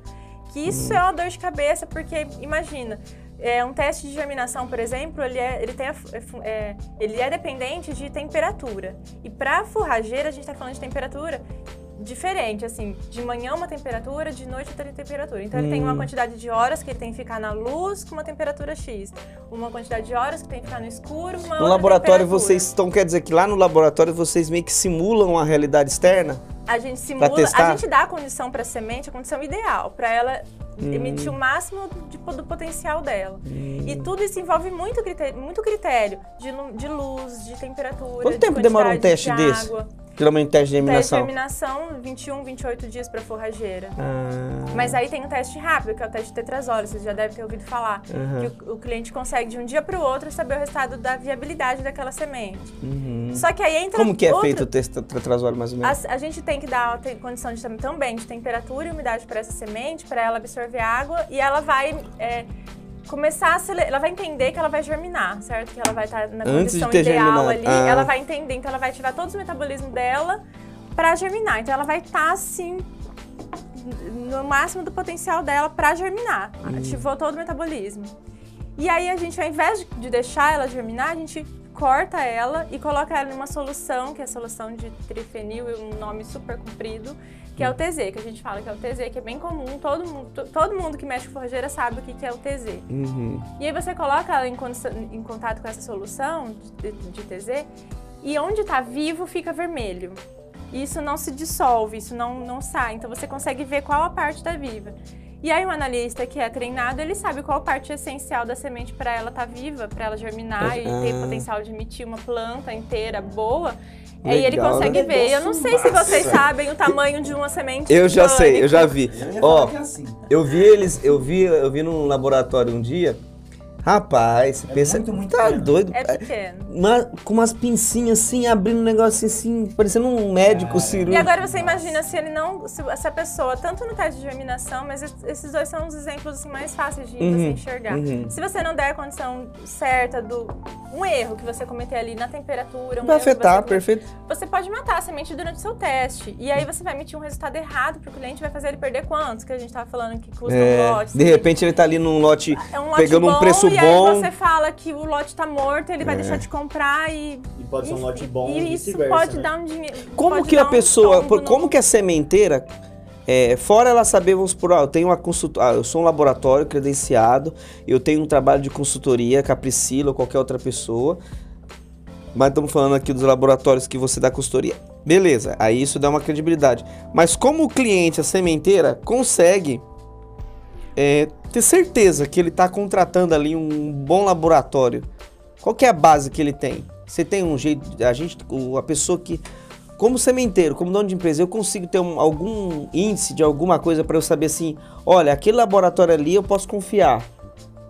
[SPEAKER 3] Que isso é uma dor de cabeça, porque imagina, é, um teste de germinação, por exemplo, ele é, ele, tem a é é, ele é dependente de temperatura. E para forrageira, a gente está falando de temperatura diferente, assim, de manhã uma temperatura, de noite outra temperatura. Então ele tem uma
[SPEAKER 1] Hum.
[SPEAKER 3] quantidade de horas que ele tem que ficar na luz com uma temperatura X, uma quantidade de horas que tem que ficar no escuro, uma
[SPEAKER 1] No laboratório vocês estão, quer dizer que lá no laboratório vocês meio que simulam a realidade externa?
[SPEAKER 3] A gente simula, a gente dá a condição para a semente, a condição ideal, para ela emitir o máximo de- do potencial dela. E tudo isso envolve muito critério, muito critério de, de luz, de temperatura,
[SPEAKER 1] Quanto tempo demora um teste
[SPEAKER 3] de
[SPEAKER 1] desse?
[SPEAKER 3] água.
[SPEAKER 1] Geralmente teste de
[SPEAKER 3] Teste de
[SPEAKER 1] eliminação.
[SPEAKER 3] terminação, 21, 28 dias para forrageira.
[SPEAKER 1] Ah,
[SPEAKER 3] Mas aí tem um teste rápido, que é o teste de tetrazole, vocês já devem ter ouvido falar.
[SPEAKER 1] Aham.
[SPEAKER 3] Que o, o cliente consegue de um dia para o outro saber o resultado da viabilidade daquela semente.
[SPEAKER 1] uhum.
[SPEAKER 3] Só que aí entra
[SPEAKER 1] Como que é
[SPEAKER 3] outra-
[SPEAKER 1] feito o teste tetrazole, mais ou menos?
[SPEAKER 3] a, a gente tem que dar tem condição de tam- também de temperatura e umidade para essa semente, para ela absorver água e ela vai é, começar a acele- ela vai entender que ela vai germinar, certo? Que ela vai estar na
[SPEAKER 1] Antes
[SPEAKER 3] condição ideal
[SPEAKER 1] germinado.
[SPEAKER 3] ali.
[SPEAKER 1] Ah.
[SPEAKER 3] Ela vai entender, então ela vai ativar todo o metabolismo dela para germinar. Então ela vai estar assim no máximo do potencial dela para germinar.
[SPEAKER 1] Hum.
[SPEAKER 3] Ativou todo o metabolismo. E aí a gente, ao invés de deixar ela germinar, a gente corta ela e coloca ela em uma solução, que é a solução de trifenil, e um nome super comprido, que é o TZ, que a gente fala que é o TZ, que é bem comum, todo mundo, to- todo mundo que mexe com forrageira sabe o que que é o TZ.
[SPEAKER 1] Uhum.
[SPEAKER 3] E aí você coloca ela em, em contato com essa solução de, de TZ e onde está vivo fica vermelho. Isso não se dissolve, isso não, não sai. Então você consegue ver qual a parte está viva. E aí o analista que é treinado, ele sabe qual parte essencial da semente para ela estar viva, para ela germinar e ter
[SPEAKER 1] Ah.
[SPEAKER 3] potencial de emitir uma planta inteira boa. Aí ele
[SPEAKER 1] Legal,
[SPEAKER 3] consegue
[SPEAKER 2] né?
[SPEAKER 3] ver. Eu não sei se vocês sabem o tamanho de uma semente.
[SPEAKER 1] Eu já sei, eu já vi.
[SPEAKER 4] Eu
[SPEAKER 1] Ó,
[SPEAKER 4] que é assim.
[SPEAKER 1] eu vi eles, eu vi, eu vi num laboratório um dia. Rapaz, você
[SPEAKER 4] É
[SPEAKER 1] pensa,
[SPEAKER 4] muito, muito
[SPEAKER 1] tá
[SPEAKER 4] pequeno.
[SPEAKER 1] doido?
[SPEAKER 3] É pequeno.
[SPEAKER 1] Uma- com umas pincinhas assim, abrindo um negócio assim, parecendo um médico
[SPEAKER 4] É.
[SPEAKER 1] cirúrgico.
[SPEAKER 3] E agora você imagina se ele não. Se essa pessoa, tanto no teste de germinação, mas es- esses dois são os exemplos assim, mais fáceis de
[SPEAKER 1] Uhum,
[SPEAKER 3] você enxergar.
[SPEAKER 1] uhum.
[SPEAKER 3] Se você não der a condição certa do. Um erro que você cometer ali na temperatura, um
[SPEAKER 1] Vai afetar,
[SPEAKER 3] você,
[SPEAKER 1] perfeito.
[SPEAKER 3] você pode matar a semente durante o seu teste. E aí você vai emitir um resultado errado pro cliente, vai fazer ele perder quantos? Que a gente tava falando que custa
[SPEAKER 1] É,
[SPEAKER 3] um lote.
[SPEAKER 1] de repente ele tá ali num lote
[SPEAKER 3] é um lote
[SPEAKER 1] pegando um
[SPEAKER 3] bom,
[SPEAKER 1] preço
[SPEAKER 3] e
[SPEAKER 1] bom.
[SPEAKER 3] aí você fala que o lote tá morto, ele vai
[SPEAKER 1] É.
[SPEAKER 3] deixar de comprar e.
[SPEAKER 2] E pode ser um lote bom
[SPEAKER 3] E
[SPEAKER 2] e
[SPEAKER 3] isso pode
[SPEAKER 2] né?
[SPEAKER 3] dar um dinheiro.
[SPEAKER 1] Como que a
[SPEAKER 3] um
[SPEAKER 1] pessoa,
[SPEAKER 3] tombo
[SPEAKER 1] por-
[SPEAKER 3] no-
[SPEAKER 1] como que a sementeira, é, fora ela saber, vamos supor, ah, eu tenho uma consultoria, eu sou um laboratório credenciado, eu tenho um trabalho de consultoria com a Priscila ou qualquer outra pessoa, mas estamos falando aqui dos laboratórios que você dá consultoria. Beleza, aí isso dá uma credibilidade. Mas como o cliente, a sementeira, consegue é, ter certeza que ele está contratando ali um bom laboratório? Qual que é a base que ele tem? Você tem um jeito, a gente, a pessoa que, como sementeiro, como dono de empresa, eu consigo ter um- algum índice de alguma coisa para eu saber assim, olha, aquele laboratório ali eu posso confiar.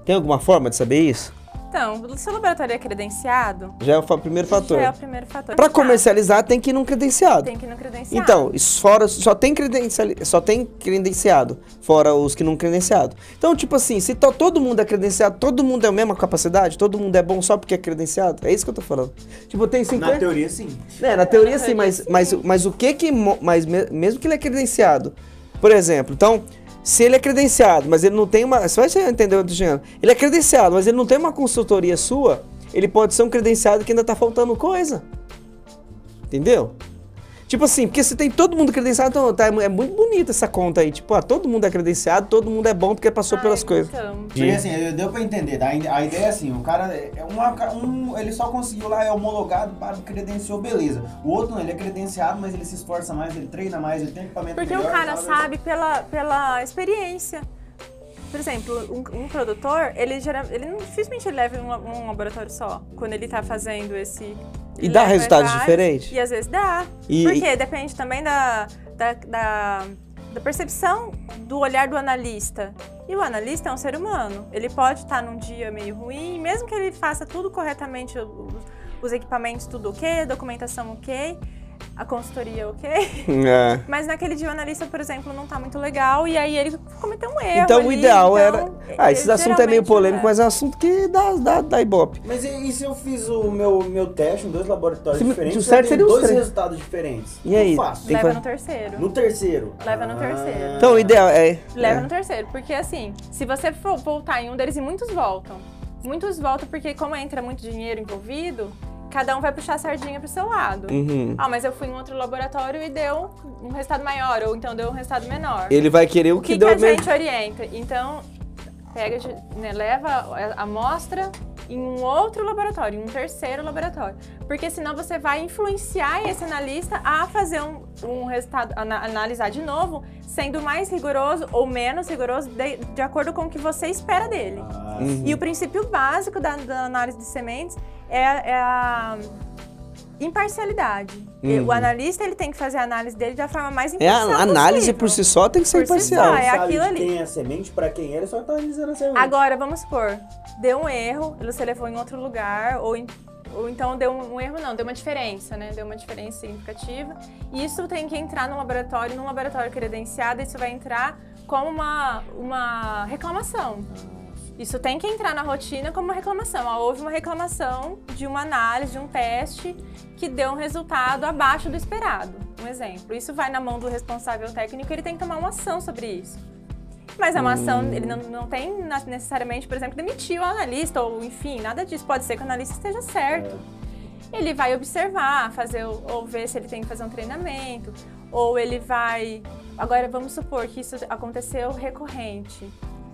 [SPEAKER 1] Tem alguma forma de saber isso?
[SPEAKER 3] Então, o seu laboratório é credenciado?
[SPEAKER 1] Já é o primeiro fator.
[SPEAKER 3] Já é o primeiro fator.
[SPEAKER 1] Para comercializar tem que ir num credenciado.
[SPEAKER 3] Tem que ir no credenciado.
[SPEAKER 1] Então, isso fora só tem, credenciali, só tem credenciado, fora os que não credenciado. Então, tipo assim, se to- todo mundo é credenciado, todo mundo é a mesma capacidade, todo mundo é bom só porque é credenciado, é isso que eu tô falando. Tipo, tem 50...
[SPEAKER 2] Na teoria, sim.
[SPEAKER 1] É, na teoria sim, mas,
[SPEAKER 3] sim.
[SPEAKER 1] mas, mas o que que. Mas me- mesmo que ele é credenciado. Por exemplo, então, se ele é credenciado, mas ele não tem uma. Você vai entender o que eu dizendo. Ele é credenciado, mas ele não tem uma consultoria sua, ele pode ser um credenciado que ainda tá faltando coisa. Entendeu? Tipo assim, porque se tem todo mundo credenciado, então tá, é muito bonita essa conta aí. Tipo, ah, todo mundo é credenciado, todo mundo é bom porque passou
[SPEAKER 3] Ai,
[SPEAKER 1] pelas coisas.
[SPEAKER 3] então.
[SPEAKER 4] Porque assim, deu pra entender. A, a ideia é assim, o cara é uma, um, ele só conseguiu lá, é homologado, para credenciou, beleza. O outro não, ele é credenciado, mas ele se esforça mais, ele treina mais, ele tem equipamento
[SPEAKER 3] Porque
[SPEAKER 4] melhor.
[SPEAKER 3] o cara
[SPEAKER 4] sabe?
[SPEAKER 3] sabe pela, pela experiência. Por exemplo, um, um produtor, ele, gera, ele não, dificilmente ele leva um, um laboratório só. Quando ele tá fazendo esse.
[SPEAKER 1] E dá resultados
[SPEAKER 3] vários,
[SPEAKER 1] diferentes?
[SPEAKER 3] E às vezes dá.
[SPEAKER 1] E-
[SPEAKER 3] Porque depende também da, da, da, da percepção do olhar do analista. E o analista é um ser humano. Ele pode estar num dia meio ruim, mesmo que ele faça tudo corretamente, os, os equipamentos tudo ok, a documentação ok, a consultoria ok.
[SPEAKER 1] É.
[SPEAKER 3] Mas naquele dia o analista, por exemplo, não tá muito legal e aí ele cometeu um erro.
[SPEAKER 1] Então o
[SPEAKER 3] ali,
[SPEAKER 1] ideal era.
[SPEAKER 3] então,
[SPEAKER 1] Ah,
[SPEAKER 3] ele
[SPEAKER 1] esse assunto é meio polêmico,
[SPEAKER 3] é.
[SPEAKER 1] mas é um assunto que dá, dá, dá ibope.
[SPEAKER 2] Mas e, e se eu fiz o meu, meu teste em dois laboratórios
[SPEAKER 1] Se-
[SPEAKER 2] diferentes,
[SPEAKER 1] o
[SPEAKER 2] eu
[SPEAKER 1] certo
[SPEAKER 2] tenho
[SPEAKER 1] seria os
[SPEAKER 2] dois
[SPEAKER 1] três.
[SPEAKER 2] resultados diferentes?
[SPEAKER 1] E aí?
[SPEAKER 2] Eu faço.
[SPEAKER 3] Leva no terceiro.
[SPEAKER 2] No terceiro.
[SPEAKER 3] Leva no
[SPEAKER 2] Ah.
[SPEAKER 3] terceiro.
[SPEAKER 1] Então o ideal é.
[SPEAKER 3] Leva
[SPEAKER 1] é.
[SPEAKER 3] no terceiro, porque assim, se você for voltar em um deles, e muitos voltam. Muitos voltam porque, como entra muito dinheiro envolvido, cada um vai puxar a sardinha pro seu lado.
[SPEAKER 1] Uhum.
[SPEAKER 3] Ah, mas eu fui em outro laboratório e deu um resultado maior, ou então deu um resultado menor.
[SPEAKER 1] Ele vai querer o que,
[SPEAKER 3] que, que
[SPEAKER 1] deu
[SPEAKER 3] a
[SPEAKER 1] mesmo.
[SPEAKER 3] gente orienta? Então, pega, né, leva a amostra em um outro laboratório, em um terceiro laboratório. Porque senão você vai influenciar esse analista a fazer um, um resultado, ana- analisar de novo, sendo mais rigoroso ou menos rigoroso de, de acordo com o que você espera dele.
[SPEAKER 4] Ah,
[SPEAKER 1] Uhum.
[SPEAKER 3] E o princípio básico da, da análise de sementes é, é a imparcialidade.
[SPEAKER 1] Uhum.
[SPEAKER 3] O analista ele tem que fazer a análise dele da forma mais
[SPEAKER 1] É,
[SPEAKER 3] imparcial
[SPEAKER 1] a análise
[SPEAKER 3] possível.
[SPEAKER 1] por si só tem que ser
[SPEAKER 3] Por si
[SPEAKER 1] imparcial.
[SPEAKER 3] só, é
[SPEAKER 2] sabe
[SPEAKER 3] aquilo
[SPEAKER 2] de
[SPEAKER 3] ali.
[SPEAKER 2] quem é a semente, pra quem é, ele só tá analisando a semente.
[SPEAKER 3] Agora, vamos supor, deu um erro, você levou em outro lugar, ou, em- ou então deu um, um erro, não, deu uma diferença, né? Deu uma diferença significativa. E isso tem que entrar no laboratório, num laboratório credenciado, isso vai entrar como uma, uma reclamação. Isso tem que entrar na rotina como uma reclamação. Houve uma reclamação de uma análise, de um teste que deu um resultado abaixo do esperado. Um exemplo. Isso vai na mão do responsável técnico, ele tem que tomar uma ação sobre isso. Mas é uma ação, ele não, não tem necessariamente, por exemplo, demitir o analista, ou enfim, nada disso. Pode ser que o analista esteja certo. Ele vai observar, fazer, ou ver se ele tem que fazer um treinamento, ou ele vai. Agora, vamos supor que isso aconteceu recorrente.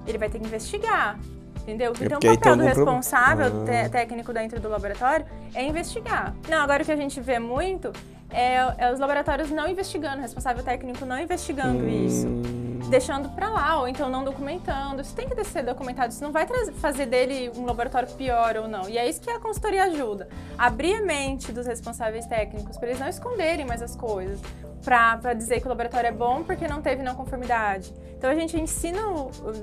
[SPEAKER 3] Ele vai ter que investigar. Entendeu? Então,
[SPEAKER 1] É
[SPEAKER 3] o papel do
[SPEAKER 1] problema.
[SPEAKER 3] responsável
[SPEAKER 1] Ah.
[SPEAKER 3] técnico dentro do laboratório é investigar. Não, agora o que a gente vê muito é, é os laboratórios não investigando, o responsável técnico não investigando isso
[SPEAKER 1] Hum,
[SPEAKER 3] deixando pra lá, ou então não documentando. Isso tem que ser documentado, isso não vai fazer dele um laboratório pior ou não. E é isso que a consultoria ajuda. Abrir a mente dos responsáveis técnicos, para eles não esconderem mais as coisas. Pra dizer que o laboratório é bom porque não teve não conformidade. Então a gente ensina,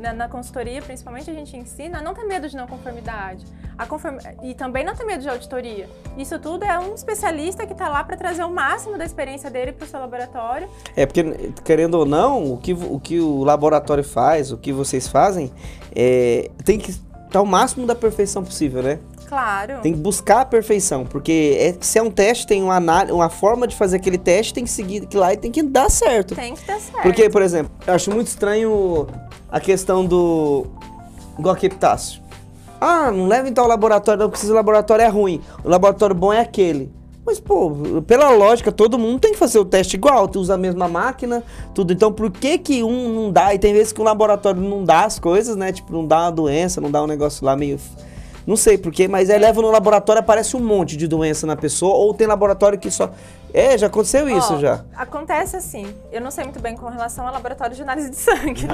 [SPEAKER 3] na, na consultoria principalmente, a gente ensina a não ter medo de não conformidade. Conform... E também não ter medo de auditoria. Isso tudo é um especialista que está lá para trazer o máximo da experiência dele para o seu laboratório
[SPEAKER 1] É porque, querendo ou não, o que, o que o laboratório faz, o que vocês fazem, é, tem que estar o máximo da perfeição possível, né?
[SPEAKER 3] Claro.
[SPEAKER 1] Tem que buscar a perfeição, porque é, se é um teste, tem uma, análise, uma forma de fazer aquele teste, tem que seguir aquilo lá e tem que dar certo.
[SPEAKER 3] Tem que dar certo.
[SPEAKER 1] Porque, por exemplo, eu acho muito estranho a questão do. Epitácio. Ah, não leva então ao laboratório, não precisa, o laboratório é ruim. O laboratório bom é aquele. Mas, pô, pela lógica, todo mundo tem que fazer o teste igual, tu usa a mesma máquina, tudo. Então, por que que um não dá? E tem vezes que o laboratório não dá as coisas, né? Tipo, não dá uma doença, não dá um negócio lá meio. Não sei porquê, mas aí leva no laboratório, aparece um monte de doença na pessoa, ou tem laboratório que só. É, já aconteceu isso já.
[SPEAKER 3] Acontece assim. Eu não sei muito bem com relação ao laboratório de análise de sangue.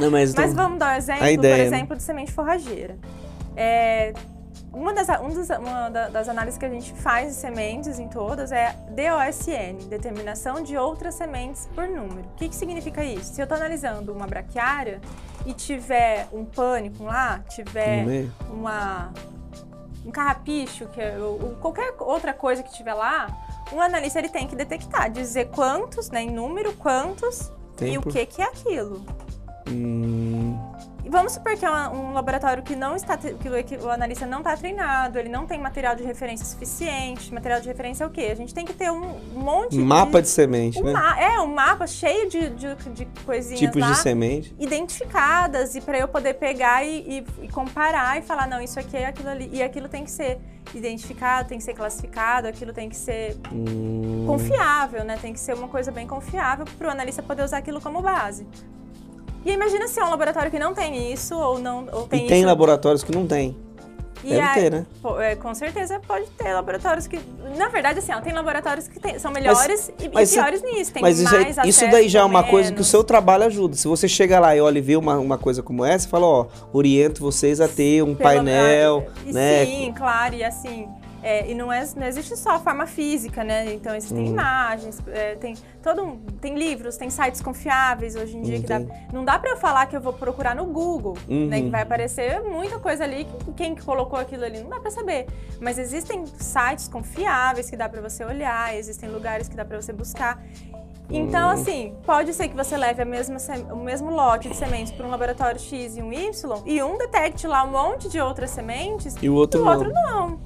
[SPEAKER 1] Não, mas,
[SPEAKER 3] Mas vamos dar um exemplo,
[SPEAKER 1] ideia,
[SPEAKER 3] por
[SPEAKER 1] né?
[SPEAKER 3] exemplo, de semente forrageira. É, uma, das, um dos- uma da- das análises que a gente faz de sementes em todas é DOSN, determinação de outras sementes por número. O que, que significa isso? Se eu estou analisando uma braquiária e tiver um pânico lá, tiver uma, um carrapicho, que é, ou- qualquer outra coisa que tiver lá, um analista ele tem que detectar, dizer quantos, né, em número, quantos
[SPEAKER 1] Tem
[SPEAKER 3] e o que, que é aquilo.
[SPEAKER 1] Hum,
[SPEAKER 3] vamos supor que é um laboratório que não está que o, analista não está treinado, ele não tem material de referência suficiente. Material de referência é o quê? A gente tem que ter um monte
[SPEAKER 1] mapa
[SPEAKER 3] de,
[SPEAKER 1] de semente,
[SPEAKER 3] um
[SPEAKER 1] né?
[SPEAKER 3] é um mapa cheio de, de, de coisinhas
[SPEAKER 1] Tipos
[SPEAKER 3] lá
[SPEAKER 1] de semente.
[SPEAKER 3] identificadas e para eu poder pegar e, e- e comparar e falar não isso aqui é aquilo ali e aquilo tem que ser identificado, tem que ser classificado, aquilo tem que ser
[SPEAKER 1] Hum,
[SPEAKER 3] confiável, né? Tem que ser uma coisa bem confiável para o analista poder usar aquilo como base. E imagina se é um laboratório que não tem isso ou não ou tem
[SPEAKER 1] e tem
[SPEAKER 3] isso.
[SPEAKER 1] laboratórios que não tem.
[SPEAKER 3] E
[SPEAKER 1] Deve
[SPEAKER 3] aí-
[SPEAKER 1] ter, né?
[SPEAKER 3] pô, é, com certeza pode ter laboratórios que. Na verdade, assim, ó, tem laboratórios que tem- são melhores e, e
[SPEAKER 1] mas se-
[SPEAKER 3] piores nisso. Tem
[SPEAKER 1] Mas isso, aí-
[SPEAKER 3] mais
[SPEAKER 1] isso
[SPEAKER 3] acesso
[SPEAKER 1] daí já é uma coisa que o
[SPEAKER 3] menos.
[SPEAKER 1] seu trabalho ajuda. Se você chega lá e olha e vê uma, uma coisa como essa, fala, ó, oriento vocês a ter um
[SPEAKER 3] Pelo-
[SPEAKER 1] painel,
[SPEAKER 3] ah, e
[SPEAKER 1] né?
[SPEAKER 3] Sim, claro, e assim. É, e não, é, não existe só a forma física, né? Então existem
[SPEAKER 1] Hum.
[SPEAKER 3] imagens, é, tem todo um- tem livros, tem sites confiáveis hoje em dia que dá. Não dá pra eu falar que eu vou procurar no Google, né?
[SPEAKER 1] Uhum.
[SPEAKER 3] Que vai aparecer muita coisa ali. que- Quem que colocou aquilo ali não dá pra saber. Mas existem sites confiáveis que dá pra você olhar, existem lugares que dá pra você buscar. Então,
[SPEAKER 1] Hum.
[SPEAKER 3] assim, pode ser que você leve a mesma, o mesmo lote de sementes para um laboratório X e um Y, e um detecte lá um monte de outras sementes,
[SPEAKER 1] E o outro
[SPEAKER 3] o
[SPEAKER 1] não.
[SPEAKER 3] outro não.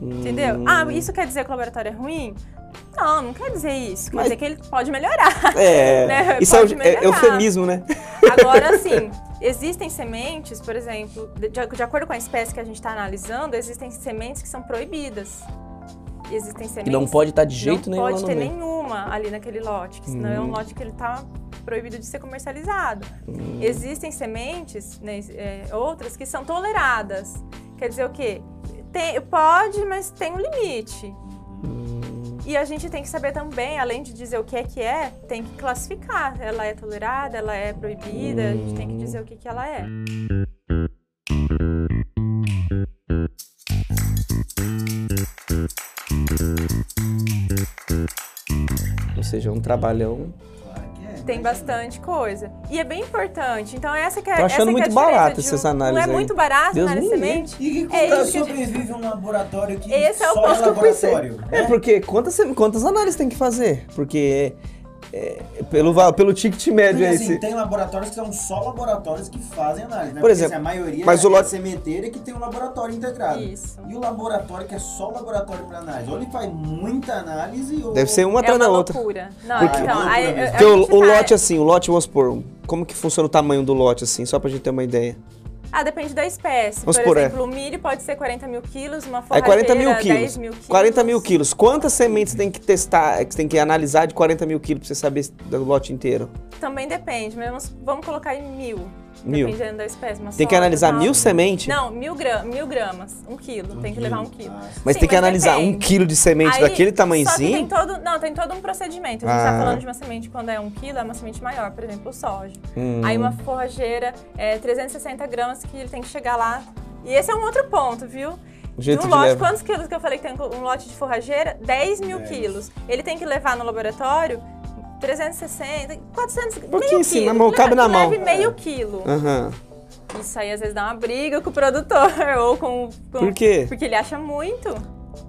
[SPEAKER 3] Entendeu?
[SPEAKER 1] Hum.
[SPEAKER 3] Ah, isso quer dizer que o laboratório é ruim? Não, não quer dizer isso. Quer
[SPEAKER 1] Mas-
[SPEAKER 3] dizer que ele pode melhorar.
[SPEAKER 1] É,
[SPEAKER 3] né?
[SPEAKER 1] isso é,
[SPEAKER 3] Pode
[SPEAKER 1] o- é
[SPEAKER 3] melhorar.
[SPEAKER 1] eufemismo, né?
[SPEAKER 3] Agora, assim, existem sementes, por exemplo, de, de acordo com a espécie que a gente está analisando, existem sementes que são proibidas. Existem sementes
[SPEAKER 1] Que não pode estar de jeito
[SPEAKER 3] não
[SPEAKER 1] nenhum lá
[SPEAKER 3] pode ter
[SPEAKER 1] meio.
[SPEAKER 3] nenhuma ali naquele lote, que senão é um
[SPEAKER 1] Hum.
[SPEAKER 3] lote que ele tá proibido de ser comercializado.
[SPEAKER 1] Hum.
[SPEAKER 3] Existem sementes, né, é, outras, que são toleradas. Quer dizer o quê? Tem- pode, mas tem um limite.
[SPEAKER 1] Hum.
[SPEAKER 3] E a gente tem que saber também, além de dizer o que é que é, tem que classificar. Ela é tolerada, ela é proibida, a gente tem que dizer o que, que ela é.
[SPEAKER 1] Ou seja, é um trabalhão.
[SPEAKER 4] Que é.
[SPEAKER 3] Tem bastante coisa. E é bem importante. Então, essa que é
[SPEAKER 1] Tô achando
[SPEAKER 3] essa que é a
[SPEAKER 1] muito barato
[SPEAKER 3] de
[SPEAKER 1] essas
[SPEAKER 3] um-
[SPEAKER 1] análises
[SPEAKER 3] Não é muito barato
[SPEAKER 1] Deus
[SPEAKER 3] análise de semente?
[SPEAKER 4] E que
[SPEAKER 3] É isso gente-
[SPEAKER 4] sobrevive um laboratório que
[SPEAKER 3] Esse é o
[SPEAKER 4] só
[SPEAKER 3] ponto
[SPEAKER 4] é
[SPEAKER 3] que eu pensei.
[SPEAKER 4] laboratório?
[SPEAKER 1] É
[SPEAKER 4] né?
[SPEAKER 1] porque quantas, quantas análises tem que fazer? Porque é, pelo, va- pelo ticket médio aí.
[SPEAKER 4] assim, tem laboratórios que são só laboratórios que fazem análise, né?
[SPEAKER 1] Por
[SPEAKER 4] Porque,
[SPEAKER 1] exemplo,
[SPEAKER 4] assim, a maioria
[SPEAKER 1] mas
[SPEAKER 4] é
[SPEAKER 1] o lote-
[SPEAKER 4] a sementeira que tem um laboratório integrado.
[SPEAKER 3] Isso.
[SPEAKER 4] E o laboratório que é só laboratório para análise, ou ele faz muita análise ou...
[SPEAKER 1] Deve ser uma
[SPEAKER 3] é
[SPEAKER 1] atrás da outra.
[SPEAKER 3] loucura. Não,
[SPEAKER 4] Porque-
[SPEAKER 3] então,
[SPEAKER 4] É
[SPEAKER 3] aí,
[SPEAKER 1] Porque o, o lote, assim, o lote, vamos supor, como que funciona o tamanho do lote, assim, só pra gente ter uma ideia?
[SPEAKER 3] Ah, depende da espécie.
[SPEAKER 1] Vamos
[SPEAKER 3] Por
[SPEAKER 1] é.
[SPEAKER 3] exemplo, o milho pode ser 40 mil quilos, uma
[SPEAKER 1] É
[SPEAKER 3] forrageira
[SPEAKER 1] 40 mil
[SPEAKER 3] 10
[SPEAKER 1] quilos.
[SPEAKER 3] mil quilos.
[SPEAKER 1] 40 mil quilos. Quantas sementes tem que testar, que você tem que analisar de 40 mil quilos pra você saber do lote inteiro?
[SPEAKER 3] Também depende, mas vamos, vamos colocar em mil.
[SPEAKER 1] Mil.
[SPEAKER 3] Dependendo da espécie. uma
[SPEAKER 1] Tem que analisar
[SPEAKER 3] tal.
[SPEAKER 1] mil sementes?
[SPEAKER 3] Não, mil, gra mil gramas. Um quilo. tem que levar um quilo.
[SPEAKER 4] Ah,
[SPEAKER 1] Mas
[SPEAKER 3] Sim,
[SPEAKER 1] tem que
[SPEAKER 3] mas
[SPEAKER 1] analisar um
[SPEAKER 3] depende.
[SPEAKER 1] quilo de semente
[SPEAKER 3] Aí,
[SPEAKER 1] daquele
[SPEAKER 3] que tem
[SPEAKER 1] tamanhozinho?
[SPEAKER 3] todo, não, tem todo um procedimento. A gente
[SPEAKER 1] Ah.
[SPEAKER 3] tá falando de uma semente quando é um quilo, é uma semente maior, por exemplo, o soja.
[SPEAKER 1] Hum.
[SPEAKER 3] Aí uma forrageira é 360 gramas que ele tem que chegar lá. E esse é um outro ponto, viu?
[SPEAKER 1] Jeito
[SPEAKER 3] um lote, quantos quilos que eu falei que tem um lote de forrageira? 10 mil quilos. Ele tem que levar no laboratório 360, 400,
[SPEAKER 1] pouquinho
[SPEAKER 3] meio quilo.
[SPEAKER 1] na mão, cabe na mão.
[SPEAKER 3] Leve meio quilo.
[SPEAKER 1] Aham.
[SPEAKER 3] Isso aí às vezes dá uma briga com o produtor ou com, com-
[SPEAKER 1] Por quê?
[SPEAKER 3] Porque ele acha muito.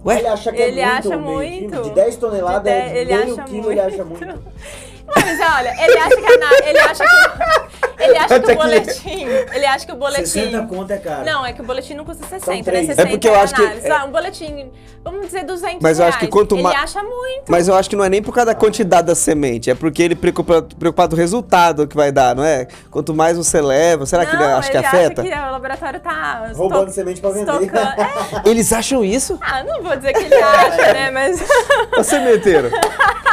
[SPEAKER 1] Ué?
[SPEAKER 2] Ele acha que
[SPEAKER 3] Ele
[SPEAKER 2] é muito,
[SPEAKER 3] acha muito.
[SPEAKER 2] De 10 toneladas,
[SPEAKER 3] De dez- ele
[SPEAKER 2] meio
[SPEAKER 3] acha
[SPEAKER 2] quilo ele
[SPEAKER 3] muito.
[SPEAKER 2] acha muito.
[SPEAKER 3] Mas olha, ele acha que a na- ele acha que ele acha que o
[SPEAKER 1] que-
[SPEAKER 3] boletim, ele acha que o boletim
[SPEAKER 2] 60 conto é caro.
[SPEAKER 3] Não, é que o boletim não custa 60,
[SPEAKER 2] três.
[SPEAKER 3] né?
[SPEAKER 2] É
[SPEAKER 3] 60
[SPEAKER 1] porque eu acho que- é-
[SPEAKER 3] Ah, um boletim, vamos dizer 200
[SPEAKER 1] Mas eu acho que quanto
[SPEAKER 3] Ele
[SPEAKER 1] ma-
[SPEAKER 3] acha muito.
[SPEAKER 1] Mas eu acho que não é nem por causa da quantidade da semente, é porque ele preocupa, preocupado com o resultado que vai dar, não é? Quanto mais você leva, será que ele
[SPEAKER 3] não,
[SPEAKER 1] acha que
[SPEAKER 3] ele
[SPEAKER 1] afeta?
[SPEAKER 3] acha que o laboratório tá
[SPEAKER 2] Roubando
[SPEAKER 3] esto-
[SPEAKER 2] semente pra vender.
[SPEAKER 3] estocando. É,
[SPEAKER 1] Eles acham isso?
[SPEAKER 3] ah, não vou dizer que ele acha, né? Mas
[SPEAKER 1] Ô sementeiro,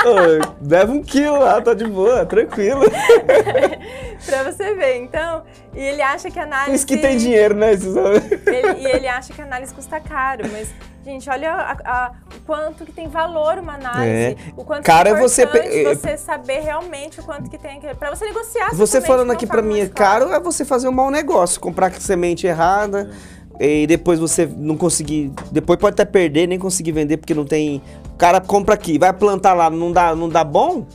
[SPEAKER 1] ô, leva um quilo lá, tá de boa, tranquilo.
[SPEAKER 3] pra você ver, então, e ele acha que a análise
[SPEAKER 1] isso que tem dinheiro, né?
[SPEAKER 3] Ele- e ele acha que a análise custa caro, mas, gente, olha a- a- o quanto que tem valor uma análise.
[SPEAKER 1] É.
[SPEAKER 3] O quanto
[SPEAKER 1] Cara,
[SPEAKER 3] que é
[SPEAKER 1] você
[SPEAKER 3] importante
[SPEAKER 1] pe-
[SPEAKER 3] você saber realmente o quanto que tem. Pra você negociar.
[SPEAKER 1] Você falando aqui pra
[SPEAKER 3] forma
[SPEAKER 1] mim é caro, é você fazer um mau negócio, comprar semente errada. E depois você não conseguir. Depois pode até perder, nem conseguir vender, porque não tem. O cara compra aqui, vai plantar lá, não dá, não dá bom?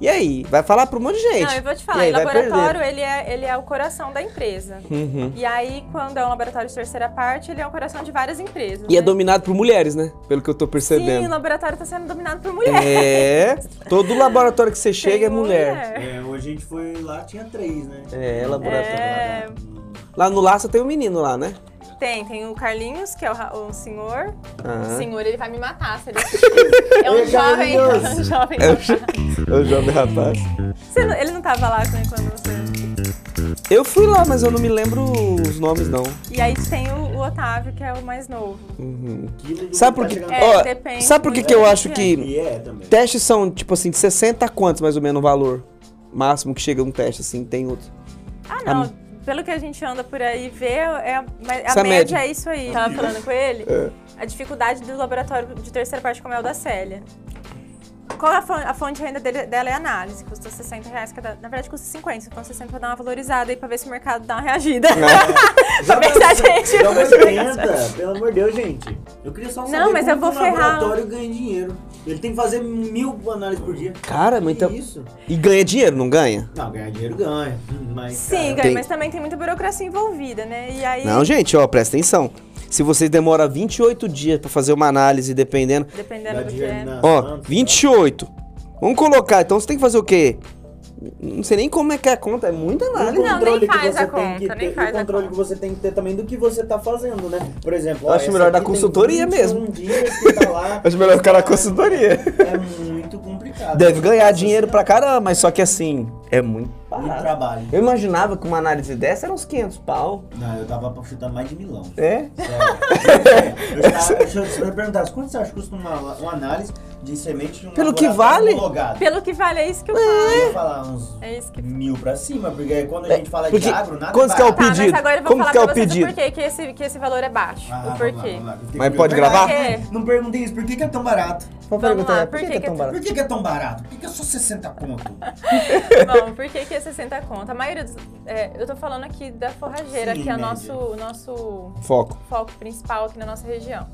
[SPEAKER 1] E aí? Vai falar pra um monte de gente.
[SPEAKER 3] Não, eu vou te falar,
[SPEAKER 1] aí,
[SPEAKER 3] o laboratório, ele é, ele é o coração da empresa.
[SPEAKER 1] Uhum.
[SPEAKER 3] E aí, quando é um laboratório de terceira parte, ele é o coração de várias empresas.
[SPEAKER 1] E é
[SPEAKER 3] né?
[SPEAKER 1] dominado por mulheres, né? Pelo que eu tô
[SPEAKER 3] Sim, o
[SPEAKER 1] percebendo.
[SPEAKER 3] laboratório está sendo dominado por mulheres.
[SPEAKER 1] É. Todo laboratório que você
[SPEAKER 3] Tem
[SPEAKER 1] chega é mulher.
[SPEAKER 2] É, hoje a gente foi lá, tinha três, né?
[SPEAKER 1] É, laboratório.
[SPEAKER 3] É,
[SPEAKER 1] Lá no Laça tem um menino lá, né?
[SPEAKER 3] Tem, tem o Carlinhos, que é o, o senhor. O senhor, ele vai me matar se ele. É um jovem,
[SPEAKER 2] Carlinhos.
[SPEAKER 3] um jovem
[SPEAKER 1] É o,
[SPEAKER 3] rapaz.
[SPEAKER 1] é o jovem rapaz.
[SPEAKER 3] Você não- ele não tava lá né, quando você...
[SPEAKER 1] Eu fui lá, mas eu não me lembro os nomes, não.
[SPEAKER 3] E aí tem o, o Otávio, que é o mais novo.
[SPEAKER 1] Uhum. Sabe
[SPEAKER 2] que
[SPEAKER 1] por
[SPEAKER 2] tá chegando.
[SPEAKER 3] É,
[SPEAKER 1] Ó,
[SPEAKER 3] depende
[SPEAKER 1] sabe por que,
[SPEAKER 3] muito
[SPEAKER 1] que eu acho
[SPEAKER 3] que
[SPEAKER 1] que
[SPEAKER 2] E é também.
[SPEAKER 1] testes são, tipo assim, de 60 a quantos mais ou menos o valor? Máximo que chega um teste, assim, tem outro.
[SPEAKER 3] Ah, não. Pelo que a gente anda por aí e vê, é, a- a média
[SPEAKER 1] média.
[SPEAKER 3] é isso aí. Tava falando com ele,
[SPEAKER 1] É.
[SPEAKER 3] a dificuldade do laboratório de terceira parte como é o da Célia. Qual a fonte, a fonte de renda dele- dela é análise, custa 60 reais cada. Na verdade, custa 50, então 60 pra dar uma valorizada aí pra ver se o mercado dá uma reagida. pra ver se a gente.
[SPEAKER 2] Dá uma 80, pelo amor de Deus, gente. Eu queria só saber
[SPEAKER 3] Não, mas
[SPEAKER 2] como
[SPEAKER 3] eu vou
[SPEAKER 2] o
[SPEAKER 3] ferrar.
[SPEAKER 2] laboratório ganha dinheiro. Ele tem que fazer mil análises por dia.
[SPEAKER 1] Cara, mas então.
[SPEAKER 2] isso?
[SPEAKER 1] E ganha dinheiro, não ganha?
[SPEAKER 2] Não, ganhar dinheiro ganha. Mas,
[SPEAKER 3] Sim,
[SPEAKER 2] cara,
[SPEAKER 3] ganha,
[SPEAKER 1] tem-
[SPEAKER 3] mas também tem muita burocracia envolvida, né? E aí,
[SPEAKER 1] Não, gente, ó, presta atenção. Se vocês demoram 28 dias pra fazer uma análise, dependendo.
[SPEAKER 3] dependendo do que é.
[SPEAKER 1] Ó,
[SPEAKER 2] plantas,
[SPEAKER 1] 28. Vamos colocar, então você tem que fazer o quê? Não sei nem como é que é a conta, é muita
[SPEAKER 2] o
[SPEAKER 1] análise.
[SPEAKER 3] Não,
[SPEAKER 2] controle
[SPEAKER 3] nem
[SPEAKER 2] que
[SPEAKER 3] faz
[SPEAKER 2] você
[SPEAKER 3] a
[SPEAKER 2] tem
[SPEAKER 3] conta,
[SPEAKER 2] que
[SPEAKER 3] nem
[SPEAKER 2] ter,
[SPEAKER 3] faz
[SPEAKER 2] o
[SPEAKER 3] a
[SPEAKER 2] controle
[SPEAKER 3] conta.
[SPEAKER 2] que você tem que ter também do que você tá fazendo, né? Por exemplo, ó,
[SPEAKER 1] acho melhor da consultoria
[SPEAKER 2] 21
[SPEAKER 1] mesmo.
[SPEAKER 2] tá lá.
[SPEAKER 1] Acho melhor o cara consultoria.
[SPEAKER 2] É muito complicado.
[SPEAKER 1] Deve ganhar dinheiro pra caramba, mas só que assim, é muito
[SPEAKER 2] Muito trabalho.
[SPEAKER 1] Eu imaginava que uma análise dessa era uns 500 pau.
[SPEAKER 2] Não, eu tava chutar mais de milão.
[SPEAKER 1] É?
[SPEAKER 2] Sério. eu eu, se eu perguntasse, quanto você acha que custa uma, uma análise?
[SPEAKER 4] De semente de um
[SPEAKER 1] Pelo que vale?
[SPEAKER 4] homologado.
[SPEAKER 3] Pelo que vale, é isso que eu
[SPEAKER 4] Eu
[SPEAKER 3] falo.
[SPEAKER 4] ia falar uns
[SPEAKER 3] É isso que
[SPEAKER 4] mil pra cima, porque quando a gente fala
[SPEAKER 1] porque
[SPEAKER 4] de agro, nada
[SPEAKER 1] quanto que é o
[SPEAKER 3] Tá,
[SPEAKER 1] pedido?
[SPEAKER 3] mas agora eu vou
[SPEAKER 1] Como
[SPEAKER 3] falar
[SPEAKER 1] que é
[SPEAKER 3] pra
[SPEAKER 1] o
[SPEAKER 3] vocês
[SPEAKER 1] pedido?
[SPEAKER 3] o porquê que esse, que esse valor é baixo.
[SPEAKER 4] Ah,
[SPEAKER 3] o
[SPEAKER 4] vamos
[SPEAKER 3] porquê.
[SPEAKER 4] lá, vamos lá.
[SPEAKER 1] Mas pode
[SPEAKER 3] gravar?
[SPEAKER 4] Não perguntei isso, por que, que é tão barato?
[SPEAKER 1] Vamos
[SPEAKER 3] Vamos
[SPEAKER 1] perguntar,
[SPEAKER 3] lá,
[SPEAKER 1] por
[SPEAKER 3] por
[SPEAKER 1] que,
[SPEAKER 3] que
[SPEAKER 1] que é tão
[SPEAKER 3] é
[SPEAKER 1] barato?
[SPEAKER 4] Por que, que é tão barato? Por que, que é só 60 conto?
[SPEAKER 3] Bom, por que, que é 60 conto? A maioria dos. é, eu tô falando aqui da forrageira,
[SPEAKER 4] Sim,
[SPEAKER 3] que é o nosso, nosso
[SPEAKER 1] Foco.
[SPEAKER 3] foco principal aqui na nossa região.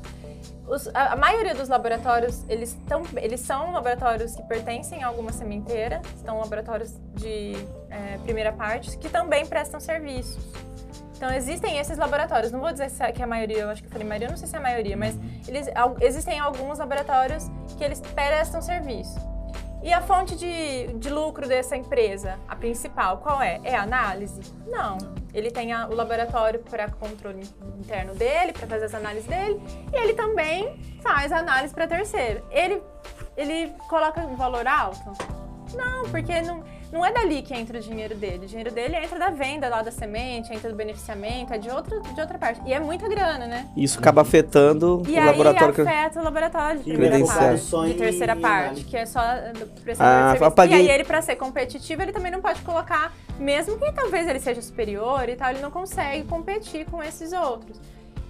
[SPEAKER 3] Os- a, a maioria dos laboratórios, eles, tão, eles são laboratórios que pertencem a alguma sementeira, são laboratórios de é, primeira parte, que também prestam serviços. Então, existem esses laboratórios, não vou dizer se é- que é a maioria, eu acho que eu falei maioria, eu não sei se é a maioria, mas eles, al- existem alguns laboratórios que eles prestam serviço. E a fonte de, de lucro dessa empresa, a principal, qual é? É a análise? Não. Ele tem a- o laboratório para controle interno dele, para fazer as análises dele, e ele também faz a análise para terceiro. Ele, ele coloca um valor alto? Não, porque não, não é dali que entra o dinheiro dele. O dinheiro dele entra da venda lá da semente, entra do beneficiamento, é de outra, de outra parte. E é muita grana, né?
[SPEAKER 1] Isso acaba afetando
[SPEAKER 3] E
[SPEAKER 1] o
[SPEAKER 3] aí
[SPEAKER 1] laboratório. que-
[SPEAKER 3] afeta o laboratório de
[SPEAKER 2] E
[SPEAKER 3] primeira parte, de terceira parte, que é só do prestador
[SPEAKER 1] Ah,
[SPEAKER 3] de serviço. E aí ele, para ser competitivo, ele também não pode colocar, mesmo que talvez ele seja superior e tal, ele não consegue competir com esses outros.